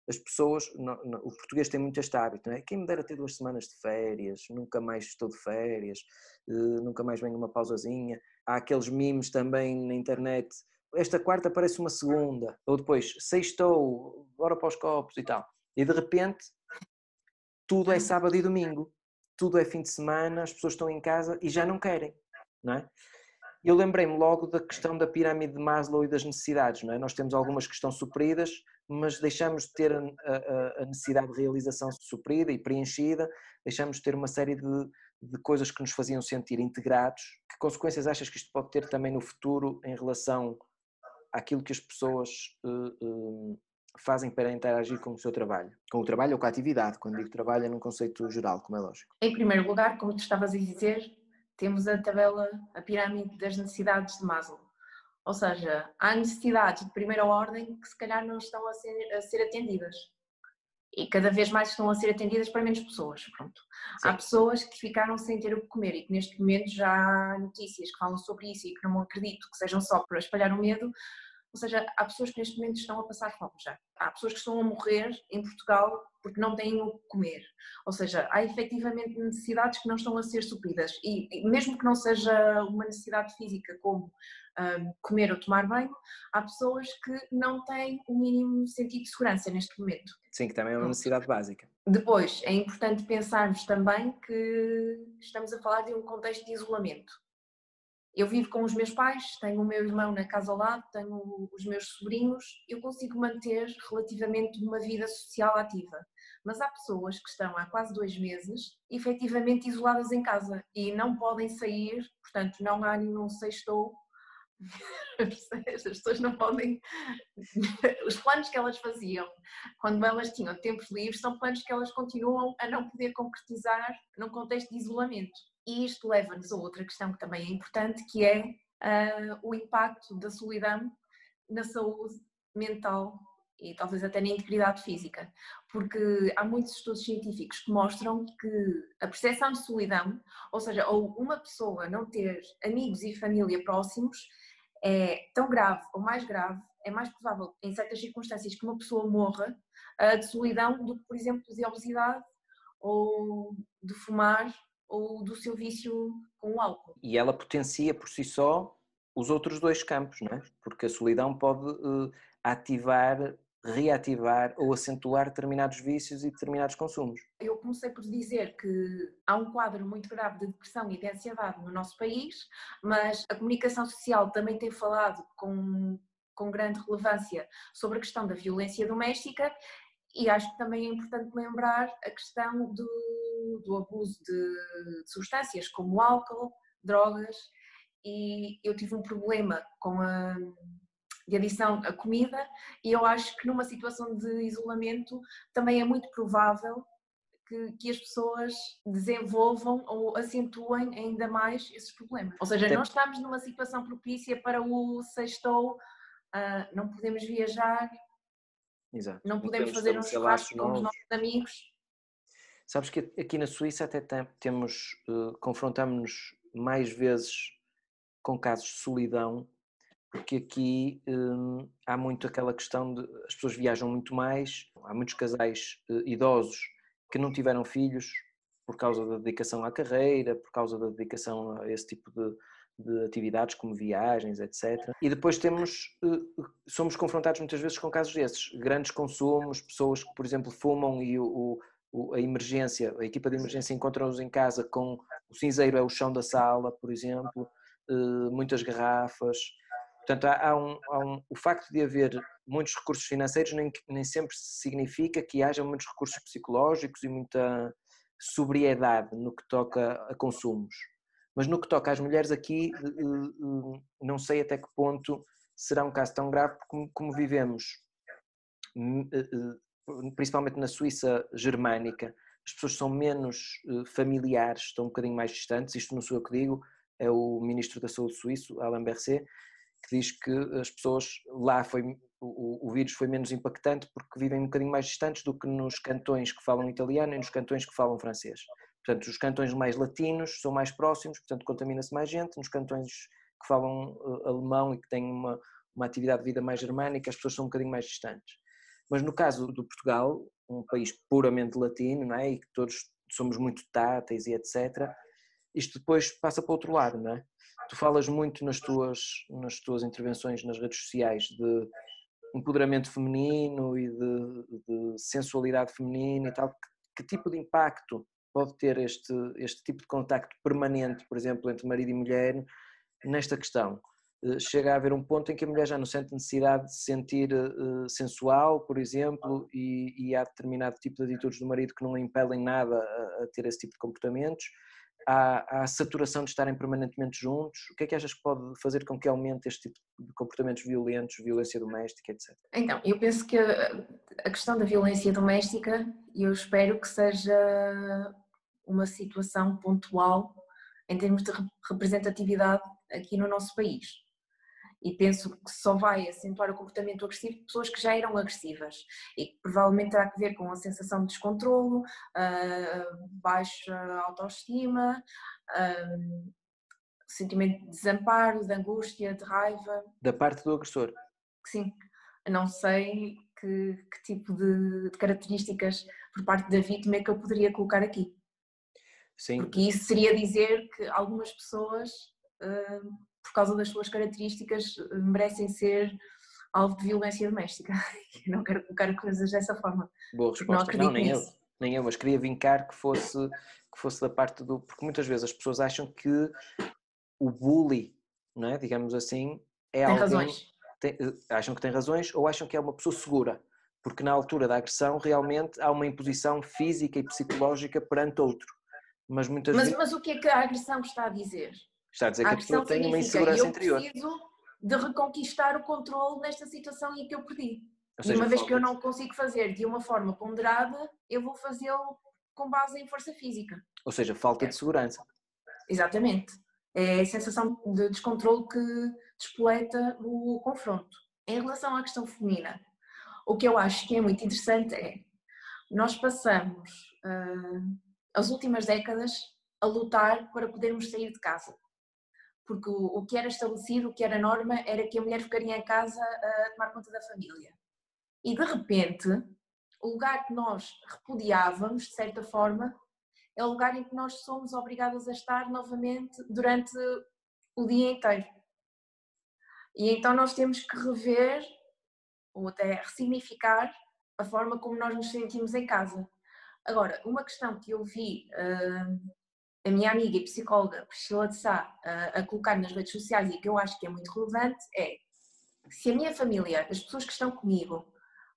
as pessoas, o português tem muito este hábito, não é? Quem me dera ter duas semanas de férias, nunca mais estou de férias, eh, nunca mais venho uma pausazinha. Há aqueles memes também na internet, esta quarta parece uma segunda, ou depois, sextou, bora para os copos e tal. E de repente, tudo é sábado e domingo, tudo é fim de semana, as pessoas estão em casa e já não querem, não é? eu lembrei-me logo da questão da pirâmide de Maslow e das necessidades, não é? Nós temos algumas que estão supridas, mas deixamos de ter a, a, a necessidade de realização suprida e preenchida, deixamos de ter uma série de, de coisas que nos faziam sentir integrados. Que consequências achas que isto pode ter também no futuro em relação àquilo que as pessoas uh, uh, fazem para interagir com o seu trabalho? Com o trabalho ou com a atividade? Quando digo trabalho é num conceito geral, como é lógico. Em primeiro lugar, como tu estavas a dizer, temos a tabela, a pirâmide das necessidades de Maslow. Ou seja, há necessidades de primeira ordem que se calhar não estão a ser, a ser atendidas. E cada vez mais estão a ser atendidas para menos pessoas. Pronto. Há pessoas que ficaram sem ter o que comer e que neste momento já há notícias que falam sobre isso e que não acredito que sejam só para espalhar o medo, ou seja, há pessoas que neste momento estão a passar fome já. Há pessoas que estão a morrer em Portugal porque não têm o que comer. Ou seja, há efetivamente necessidades que não estão a ser supridas. E, mesmo que não seja uma necessidade física como um, comer ou tomar banho, há pessoas que não têm o mínimo sentido de segurança neste momento. Sim, que também é uma necessidade básica. Depois, é importante pensarmos também que estamos a falar de um contexto de isolamento. Eu vivo com os meus pais, tenho o meu irmão na casa ao lado, tenho os meus sobrinhos, eu consigo manter relativamente uma vida social ativa. Mas há pessoas que estão há quase dois meses efetivamente isoladas em casa e não podem sair, portanto não há nenhum sextou. As pessoas não podem. Os planos que elas faziam quando elas tinham tempos livres são planos que elas continuam a não poder concretizar num contexto de isolamento. E isto leva-nos a outra questão que também é importante, que é uh, o impacto da solidão na saúde mental e talvez até na integridade física, porque há muitos estudos científicos que mostram que a percepção de solidão, ou seja, ou uma pessoa não ter amigos e família próximos, é tão grave ou mais grave, é mais provável em certas circunstâncias que uma pessoa morra uh, de solidão do que, por exemplo, de obesidade ou de fumar ou do seu vício com o álcool. E ela potencia por si só os outros dois campos, não é? Porque a solidão pode uh, ativar, reativar ou acentuar determinados vícios e determinados consumos. Eu comecei por dizer que há um quadro muito grave de depressão e de ansiedade no nosso país, mas a comunicação social também tem falado com com grande relevância sobre a questão da violência doméstica e acho que também é importante lembrar a questão do, do abuso de, de, substâncias como álcool, drogas, e eu tive um problema com a de adição à comida e eu acho que numa situação de isolamento também é muito provável que, que, as pessoas desenvolvam ou acentuem ainda mais esses problemas. Ou seja, não estamos numa situação propícia para o sextou, uh, não podemos viajar, Exato. Não podemos, fazer um churrasco com os nossos amigos. Sabes que aqui na Suíça até temos, uh, confrontamos-nos mais vezes com casos de solidão, porque aqui um, há muito aquela questão de as pessoas viajam muito mais, há muitos casais uh, idosos que não tiveram filhos por causa da dedicação à carreira, por causa da dedicação a esse tipo de, de atividades como viagens, etc. E depois temos, eh, somos confrontados muitas vezes com casos desses, grandes consumos, pessoas que, por exemplo, fumam e o, a emergência, a equipa de emergência encontra-nos em casa com o cinzeiro é o chão da sala, por exemplo, eh, muitas garrafas. Portanto, há, há, um, há um, o facto de haver muitos recursos financeiros nem, nem sempre significa que haja muitos recursos psicológicos e muita sobriedade no que toca a consumos. Mas no que toca às mulheres aqui, eh, eh, não sei até que ponto será um caso tão grave como, como vivemos, principalmente na Suíça germânica, as pessoas são menos familiares, estão um bocadinho mais distantes, isto não sou eu que digo, é o Ministro da Saúde suíço, Alain Berset, que diz que as pessoas lá foi o, o, vírus foi menos impactante porque vivem um bocadinho mais distantes do que nos cantões que falam italiano e nos cantões que falam francês. Portanto, os cantões mais latinos são mais próximos, portanto, contamina-se mais gente. Nos cantões que falam uh, alemão e que têm uma, uma atividade de vida mais germânica, as pessoas são um bocadinho mais distantes. Mas no caso do Portugal, um país puramente latino, não é? E que todos somos muito táteis e etc., isto depois passa para o outro lado, não é? Tu falas muito nas tuas, nas tuas intervenções nas redes sociais de empoderamento feminino e de, de sensualidade feminina e tal. Que, que, tipo de impacto pode ter este, este tipo de contacto permanente, por exemplo, entre marido e mulher nesta questão? Eh, chega a haver um ponto em que a mulher já não sente necessidade de se sentir uh, sensual, por exemplo, e, e, há determinado tipo de atitudes do marido que não a impelem nada a, a ter esse tipo de comportamentos há, há saturação de estarem permanentemente juntos? O que é que achas que pode fazer com que aumente este tipo de comportamentos violentos, violência doméstica, etc? Então, eu penso que a questão da violência doméstica, eu espero que seja uma situação pontual em termos de representatividade aqui no nosso país e penso que só vai acentuar o comportamento agressivo de pessoas que já eram agressivas e que provavelmente terá que ver com a sensação de descontrolo, uh, baixa autoestima, uh, sentimento de desamparo, de angústia, de raiva. Da parte do agressor? Sim, não sei que, que tipo de, de, características por parte da vítima é que eu poderia colocar aqui. Sim. Porque isso seria dizer que algumas pessoas uh, por causa das suas características, merecem ser alvo de violência doméstica. Eu não quero colocar coisas dessa forma. Boa resposta. Não, não nem nisso. eu. Nem eu, mas queria vincar que fosse, que fosse da parte do. Porque muitas vezes as pessoas acham que o bully, não é? digamos assim, é tem alguém. Razões. Tem, eh, acham que tem razões ou acham que é uma pessoa segura. Porque na altura da agressão realmente há uma imposição física e psicológica perante outro. Mas muitas mas, vezes. Mas o que é que a agressão está a dizer? Está a dizer a que a pessoa tem uma insegurança eu interior. preciso de reconquistar o controle nesta situação em que eu perdi. Seja, e uma vez que eu não consigo fazer de uma forma ponderada, eu vou fazê-lo com base em força física. Ou seja, falta é. de segurança. Exatamente. É a sensação de descontrole que despoleta o confronto. Em relação à questão feminina, o que eu acho que é muito interessante é nós passamos uh, as últimas décadas a lutar para podermos sair de casa porque o, o, que era estabelecido, o que era norma, era que a mulher ficaria em casa a tomar conta da família. E de repente, o lugar que nós repudiávamos, de certa forma, é o lugar em que nós somos obrigadas a estar novamente durante o dia inteiro. E então nós temos que rever, ou até ressignificar, a forma como nós nos sentimos em casa. Agora, uma questão que eu vi uh, a minha amiga e psicóloga Priscila de Sá a, a colocar nas redes sociais e que eu acho que é muito relevante é se a minha família, as pessoas que estão comigo,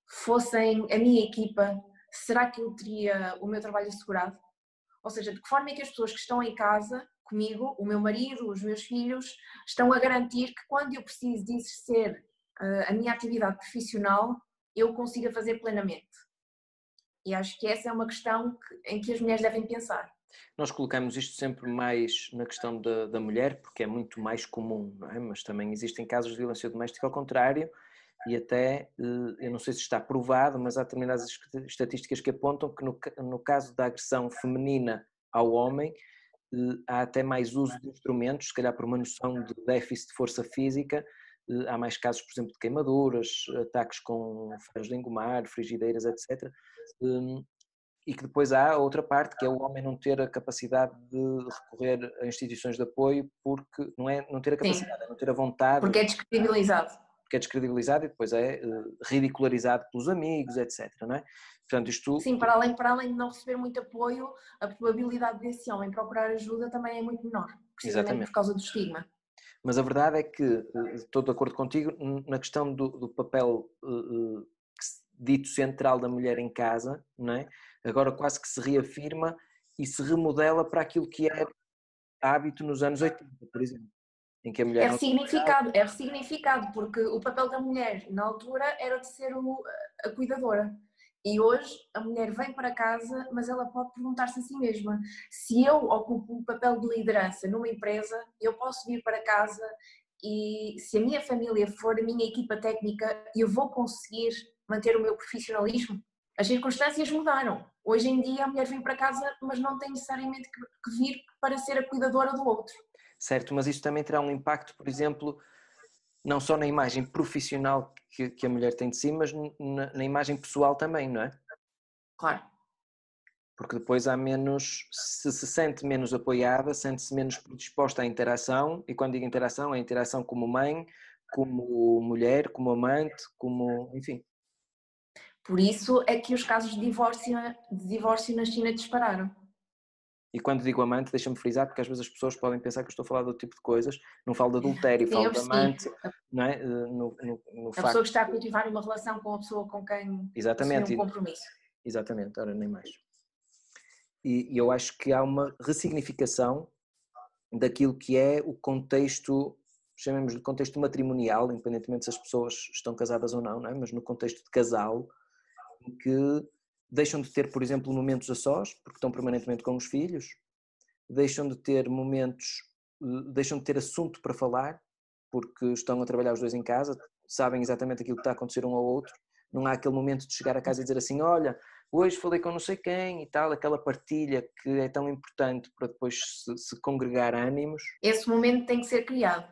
fossem a minha equipa, será que eu teria o meu trabalho assegurado? Ou seja, de que forma é que as pessoas que estão em casa comigo, o meu marido, os meus filhos, estão a garantir que quando eu preciso de exercer uh, a minha atividade profissional, eu consiga fazer plenamente? E acho que essa é uma questão que, em que as mulheres devem pensar. Nós colocamos isto sempre mais na questão da, da mulher, porque é muito mais comum, é? mas também existem casos de violência doméstica ao contrário, e até, eh, eu não sei se está provado, mas há determinadas estatísticas que apontam que no, no caso da agressão feminina ao homem, eh, há até mais uso de instrumentos, se calhar por uma noção de déficit de força física, eh, há mais casos, por exemplo, de queimaduras, ataques com ferros de engomar, frigideiras, etc. e que depois há a outra parte, que é o homem não ter a capacidade de recorrer a instituições de apoio, porque não é não ter a capacidade, Sim. é não ter a vontade. Porque é descredibilizado. Porque é descredibilizado e depois é uh, ridicularizado pelos amigos, etc. Não é? Portanto, isto... Sim, para além, para além de não receber muito apoio, a probabilidade desse homem procurar ajuda também é muito menor, precisamente Exatamente. por causa do estigma. Mas a verdade é que, eh, estou de acordo contigo, na questão do, do papel uh, dito central da mulher em casa, não é? agora quase que se reafirma e se remodela para aquilo que era hábito nos anos 80, por exemplo. Em que a mulher é ressignificado, é ressignificado, porque o papel da mulher na altura era de ser o, a cuidadora. E hoje a mulher vem para casa, mas ela pode perguntar-se a si mesma: se eu ocupo um papel de liderança numa empresa, eu posso vir para casa e se a minha família for a minha equipa técnica, eu vou conseguir manter o meu profissionalismo? As circunstâncias mudaram. Hoje em dia a mulher vem para casa, mas não tem necessariamente que vir para ser a cuidadora do outro. Certo, mas isto também terá um impacto, por exemplo, não só na imagem profissional que, que a mulher tem de si, mas na, na imagem pessoal também, não é? Claro. Porque depois há menos, se se sente menos apoiada, sente-se menos predisposta à interação, e quando digo interação, é interação como mãe, como mulher, como amante, como, enfim. Por isso é que os casos de divórcio, de divórcio na China dispararam. E quando digo amante, deixa-me frisar, porque às vezes as pessoas podem pensar que eu estou a falar de outro tipo de coisas. Não falo de adultério, Sim, falo de amante. Não é? Eh, no, no, no a facto... pessoa que está a cultivar uma relação com a pessoa com quem Exatamente. um compromisso. Exatamente, ora nem mais. E, e eu acho que há uma ressignificação daquilo que é o contexto, chamemos de contexto matrimonial, independentemente se as pessoas estão casadas ou não, não é? mas no contexto de casal, que deixam de ter, por exemplo, momentos a sós, porque estão permanentemente com os filhos, deixam de ter momentos, eh, deixam de ter assunto para falar, porque estão a trabalhar os dois em casa, sabem exatamente aquilo que está a acontecer um ao outro, não há aquele momento de chegar a casa e dizer assim, olha, hoje falei com não sei quem e tal, aquela partilha que é tão importante para depois se, se congregar ânimos. Esse momento tem que ser criado,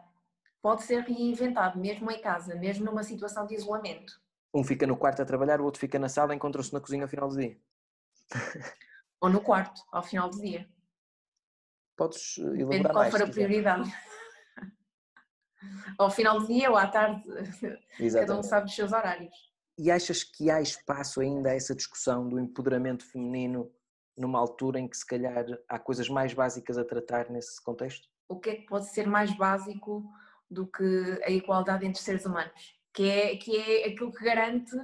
pode ser reinventado, mesmo em casa, mesmo numa situação de isolamento. Um fica no quarto a trabalhar, o outro fica na sala, encontram-se na cozinha ao final do dia. Ou no quarto, ao final do dia. Podes eh, elaborar Depende qual for a prioridade. ao final do dia ou à tarde, Exatamente. cada um sabe os seus horários. E achas que há espaço ainda a essa discussão do empoderamento feminino numa altura em que se calhar há coisas mais básicas a tratar nesse contexto? O que é que pode ser mais básico do que a igualdade entre seres humanos? Que é, que é aquilo que garante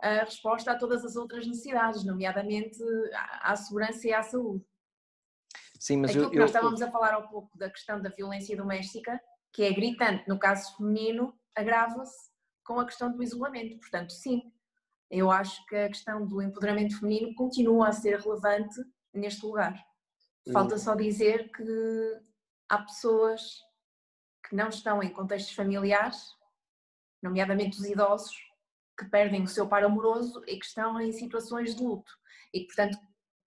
a resposta a todas as outras necessidades, nomeadamente à, segurança e à saúde. Sim, mas aquilo eu, que nós estávamos a falar há pouco da questão da violência doméstica, que é gritante no caso feminino, agrava-se com a questão do isolamento. Portanto, sim, eu acho que a questão do empoderamento feminino continua a ser relevante neste lugar. Falta só dizer que há pessoas que não estão em contextos familiares nomeadamente os idosos, que perdem o seu par amoroso e que estão em situações de luto. E, portanto,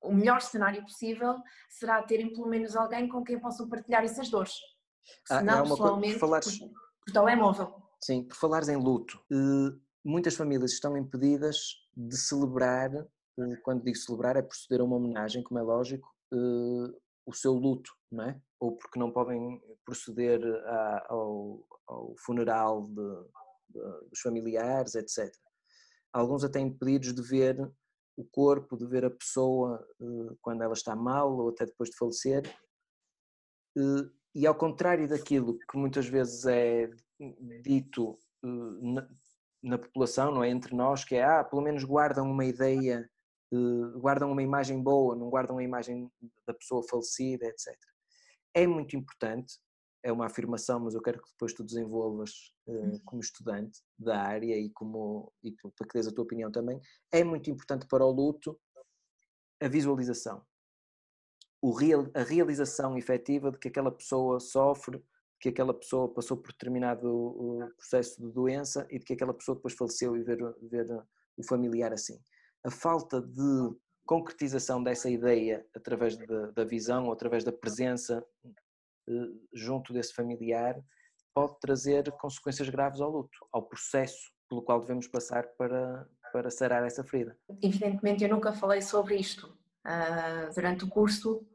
o melhor cenário possível será terem pelo menos alguém com quem possam partilhar essas dores. Ah, Se não, pessoalmente, por, falares... por, por telemóvel. Sim, por falares em luto, eh, muitas famílias estão impedidas de celebrar, eh, quando digo celebrar é proceder a uma homenagem, como é lógico, eh, o seu luto, não é? Ou porque não podem proceder ao, ao funeral de, dos familiares, etc. Alguns até impedidos de ver o corpo, de ver a pessoa eh, quando ela está mal ou até depois de falecer. Eh, e ao contrário daquilo que muitas vezes é dito eh, na, população, não é entre nós, que é ah, pelo menos guardam uma ideia, guardam uma imagem boa, não guardam a imagem da pessoa falecida, etc. É muito importante é uma afirmação, mas eu quero que depois tu desenvolvas uh, como estudante da área e, como, e para que dês a tua opinião também. É muito importante para o luto a visualização. O real, a realização efetiva de que aquela pessoa sofre, que aquela pessoa passou por determinado processo de doença e de que aquela pessoa depois faleceu e ver, ver o familiar assim. A falta de concretização dessa ideia através da, da visão ou através da presença junto desse familiar pode trazer consequências graves ao luto, ao processo pelo qual devemos passar para, para sarar essa ferida. Evidentemente, eu nunca falei sobre isto uh, durante o curso,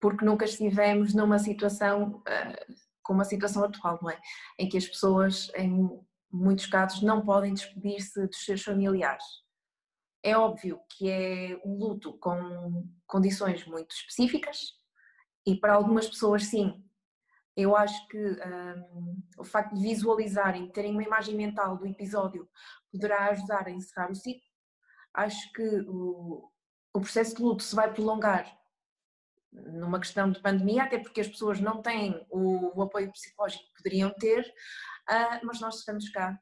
porque nunca estivemos numa situação uh, como a situação atual, não é? Em que as pessoas, em muitos casos, não podem despedir-se dos seus familiares. É óbvio que é um luto com condições muito específicas e para algumas pessoas, sim. Eu acho que um, o facto de visualizarem, terem uma imagem mental do episódio, poderá ajudar a encerrar o ciclo. Acho que o, o processo de luto se vai prolongar numa questão de pandemia, até porque as pessoas não têm o, o apoio psicológico que poderiam ter, uh, mas nós estamos cá.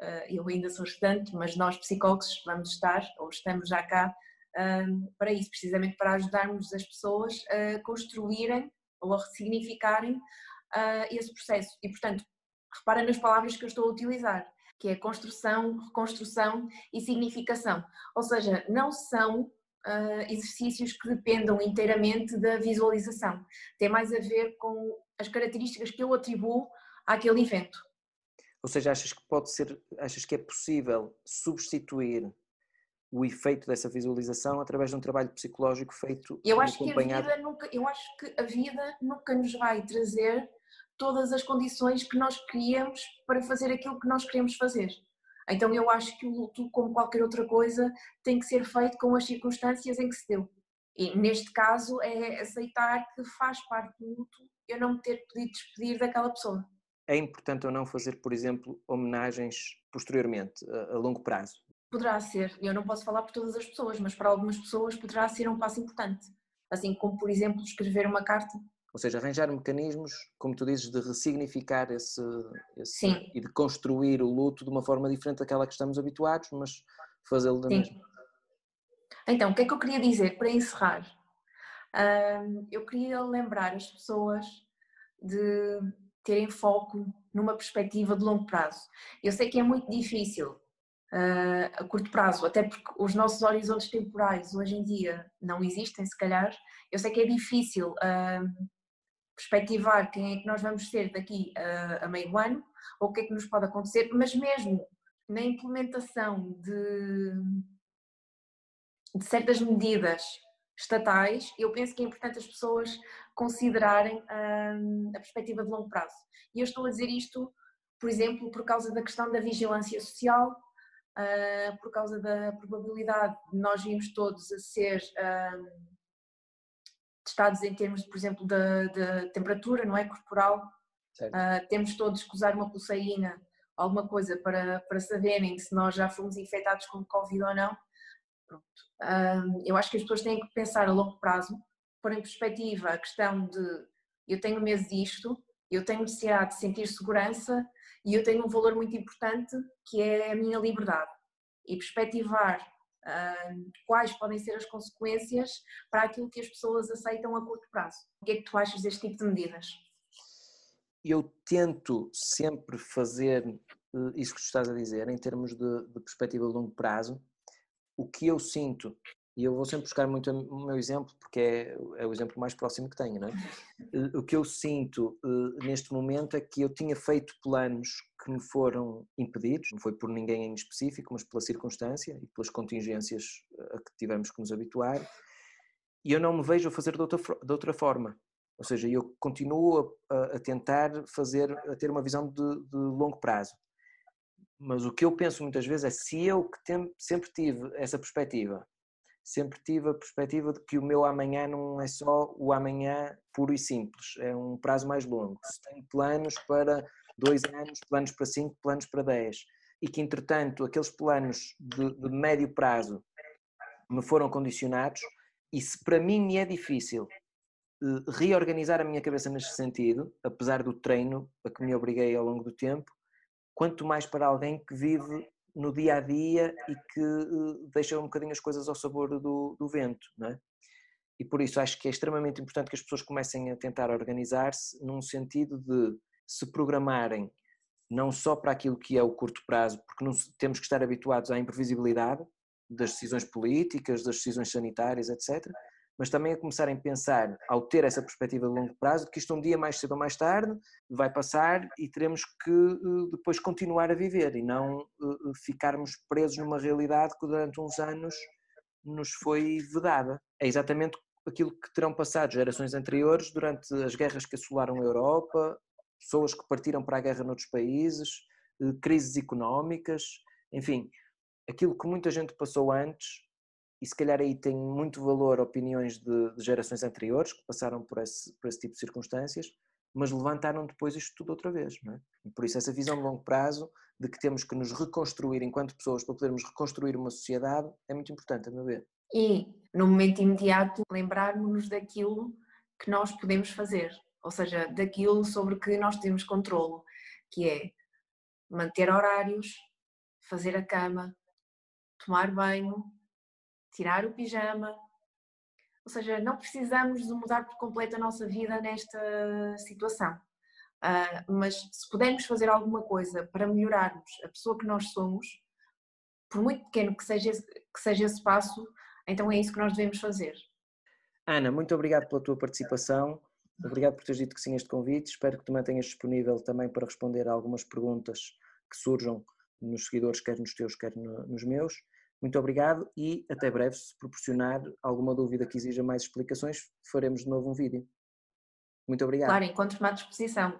Uh, eu ainda sou estudante, mas nós psicólogos vamos estar, ou estamos já cá, uh, para isso, precisamente para ajudarmos as pessoas a construírem ou a ressignificarem esse processo. E, portanto, repara nas palavras que eu estou a utilizar, que é construção, reconstrução e significação. Ou seja, não são uh, exercícios que dependam inteiramente da visualização. Tem mais a ver com as características que eu atribuo àquele evento. Ou seja, achas que pode ser, achas que é possível substituir o efeito dessa visualização através de um trabalho psicológico feito eu acho acompanhado... que a vida nunca eu acho que a vida nunca nos vai trazer todas as condições que nós queríamos para fazer aquilo que nós queremos fazer então eu acho que o luto, como qualquer outra coisa, tem que ser feito com as circunstâncias em que se deu. E neste caso é aceitar que faz parte do luto eu não me ter podido despedir daquela pessoa. É importante ou não fazer, por exemplo, homenagens posteriormente, a, a longo prazo? Poderá ser, eu não posso falar por todas as pessoas, mas para algumas pessoas poderá ser um passo importante. Assim como, por exemplo, escrever uma carta ou seja, arranjar mecanismos, como tu dizes, de ressignificar esse, esse e de construir o luto de uma forma diferente daquela que estamos habituados, mas fazê-lo da Sim. mesma. Então, o que é que eu queria dizer para encerrar? eu queria lembrar as pessoas de terem foco numa perspectiva de longo prazo. Eu sei que é muito difícil uh, a curto prazo, até porque os nossos horizontes temporais hoje em dia não existem, se calhar. Eu sei que é difícil uh, perspectivar quem é que nós vamos ser daqui a, a meio ano, ou o que é que nos pode acontecer, mas mesmo na implementação de, de certas medidas estatais, eu penso que é importante as pessoas considerarem hum, a perspectiva de longo prazo. E eu estou a dizer isto, por exemplo, por causa da questão da vigilância social, uh, por causa da probabilidade de nós virmos todos a ser uh, testados em termos, por exemplo, da, temperatura, não é? Corporal. Uh, temos todos que usar uma pulseirina, alguma coisa para, para saberem se nós já fomos infectados com Covid ou não. Uh, eu acho que as pessoas têm que pensar a longo prazo, pôr em perspectiva a questão de eu tenho medo disto, eu tenho necessidade de sentir segurança e eu tenho um valor muito importante que é a minha liberdade. E perspectivar quais podem ser as consequências para aquilo que as pessoas aceitam a curto prazo. O que é que tu achas deste tipo de medidas? Eu tento sempre fazer eh, isso que tu estás a dizer, em termos de, de perspectiva de longo prazo. O que eu sinto e eu vou sempre buscar muito o meu exemplo, porque é, é o exemplo mais próximo que tenho, não é? Eh, o que eu sinto uh, neste momento é que eu tinha feito planos que me foram impedidos, não foi por ninguém em específico, mas pela circunstância e pelas contingências a que tivemos que nos habituar, e eu não me vejo a fazer de outra, de outra forma. Ou seja, eu continuo a, a tentar fazer, a ter uma visão de, de longo prazo. Mas o que eu penso muitas vezes é se eu que sempre tive essa perspectiva sempre tive a perspectiva de que o meu amanhã não é só o amanhã puro e simples, é um prazo mais longo. Se tenho planos para dois anos, planos para cinco, planos para dez, e que entretanto aqueles planos de, de médio prazo me foram condicionados, e se para mim me é difícil eh, reorganizar a minha cabeça neste sentido, apesar do treino a que me obriguei ao longo do tempo, quanto mais para alguém que vive no dia a dia e que uh, deixa um bocadinho as coisas ao sabor do, do vento, não é? E por isso acho que é extremamente importante que as pessoas comecem a tentar organizar-se num sentido de se programarem não só para aquilo que é o curto prazo, porque não, temos que estar habituados à imprevisibilidade das decisões políticas, das decisões sanitárias, etc., mas também a começarem a pensar, ao ter essa perspectiva de longo prazo, que isto um dia mais cedo ou mais tarde vai passar e teremos que uh, depois continuar a viver e não uh, ficarmos presos numa realidade que durante uns anos nos foi vedada. É exatamente aquilo que terão passado gerações anteriores durante as guerras que assolaram a Europa, pessoas que partiram para a guerra noutros países, crises económicas, enfim, aquilo que muita gente passou antes, e se calhar aí tem muito valor opiniões de, de gerações anteriores que passaram por esse, por esse tipo de circunstâncias, mas levantaram depois isto tudo outra vez. Não é? E por isso essa visão de longo prazo, de que temos que nos reconstruir enquanto pessoas para podermos reconstruir uma sociedade, é muito importante, a meu ver. E, no momento imediato, lembrarmos-nos daquilo que nós podemos fazer, ou seja, daquilo sobre que nós temos controle, que é manter horários, fazer a cama, tomar banho, tirar o pijama. Ou seja, não precisamos de mudar por completo a nossa vida nesta situação. Uh, mas se pudermos fazer alguma coisa para melhorarmos a pessoa que nós somos, por muito pequeno que seja, que seja esse passo, então é isso que nós devemos fazer. Ana, muito obrigado pela tua participação. Obrigado por teres dito que sim a este convite. Espero que te mantenhas disponível também para responder a algumas perguntas que surjam nos seguidores, quer nos teus, quer nos meus. Muito obrigado e até breve. Se proporcionar alguma dúvida que exija mais explicações, faremos de novo um vídeo. Muito obrigado. Claro, encontro-me à disposição.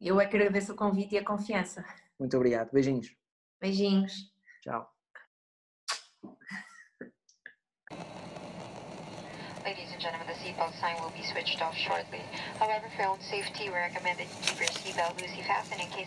Eu é que agradeço o convite e a confiança. Muito obrigado. Beijinhos. Beijinhos. Tchau. Ladies and gentlemen, the seatbelt sign will be switched off shortly. However, for your own safety, we recommend that you keep your seatbelt loosely fastened in case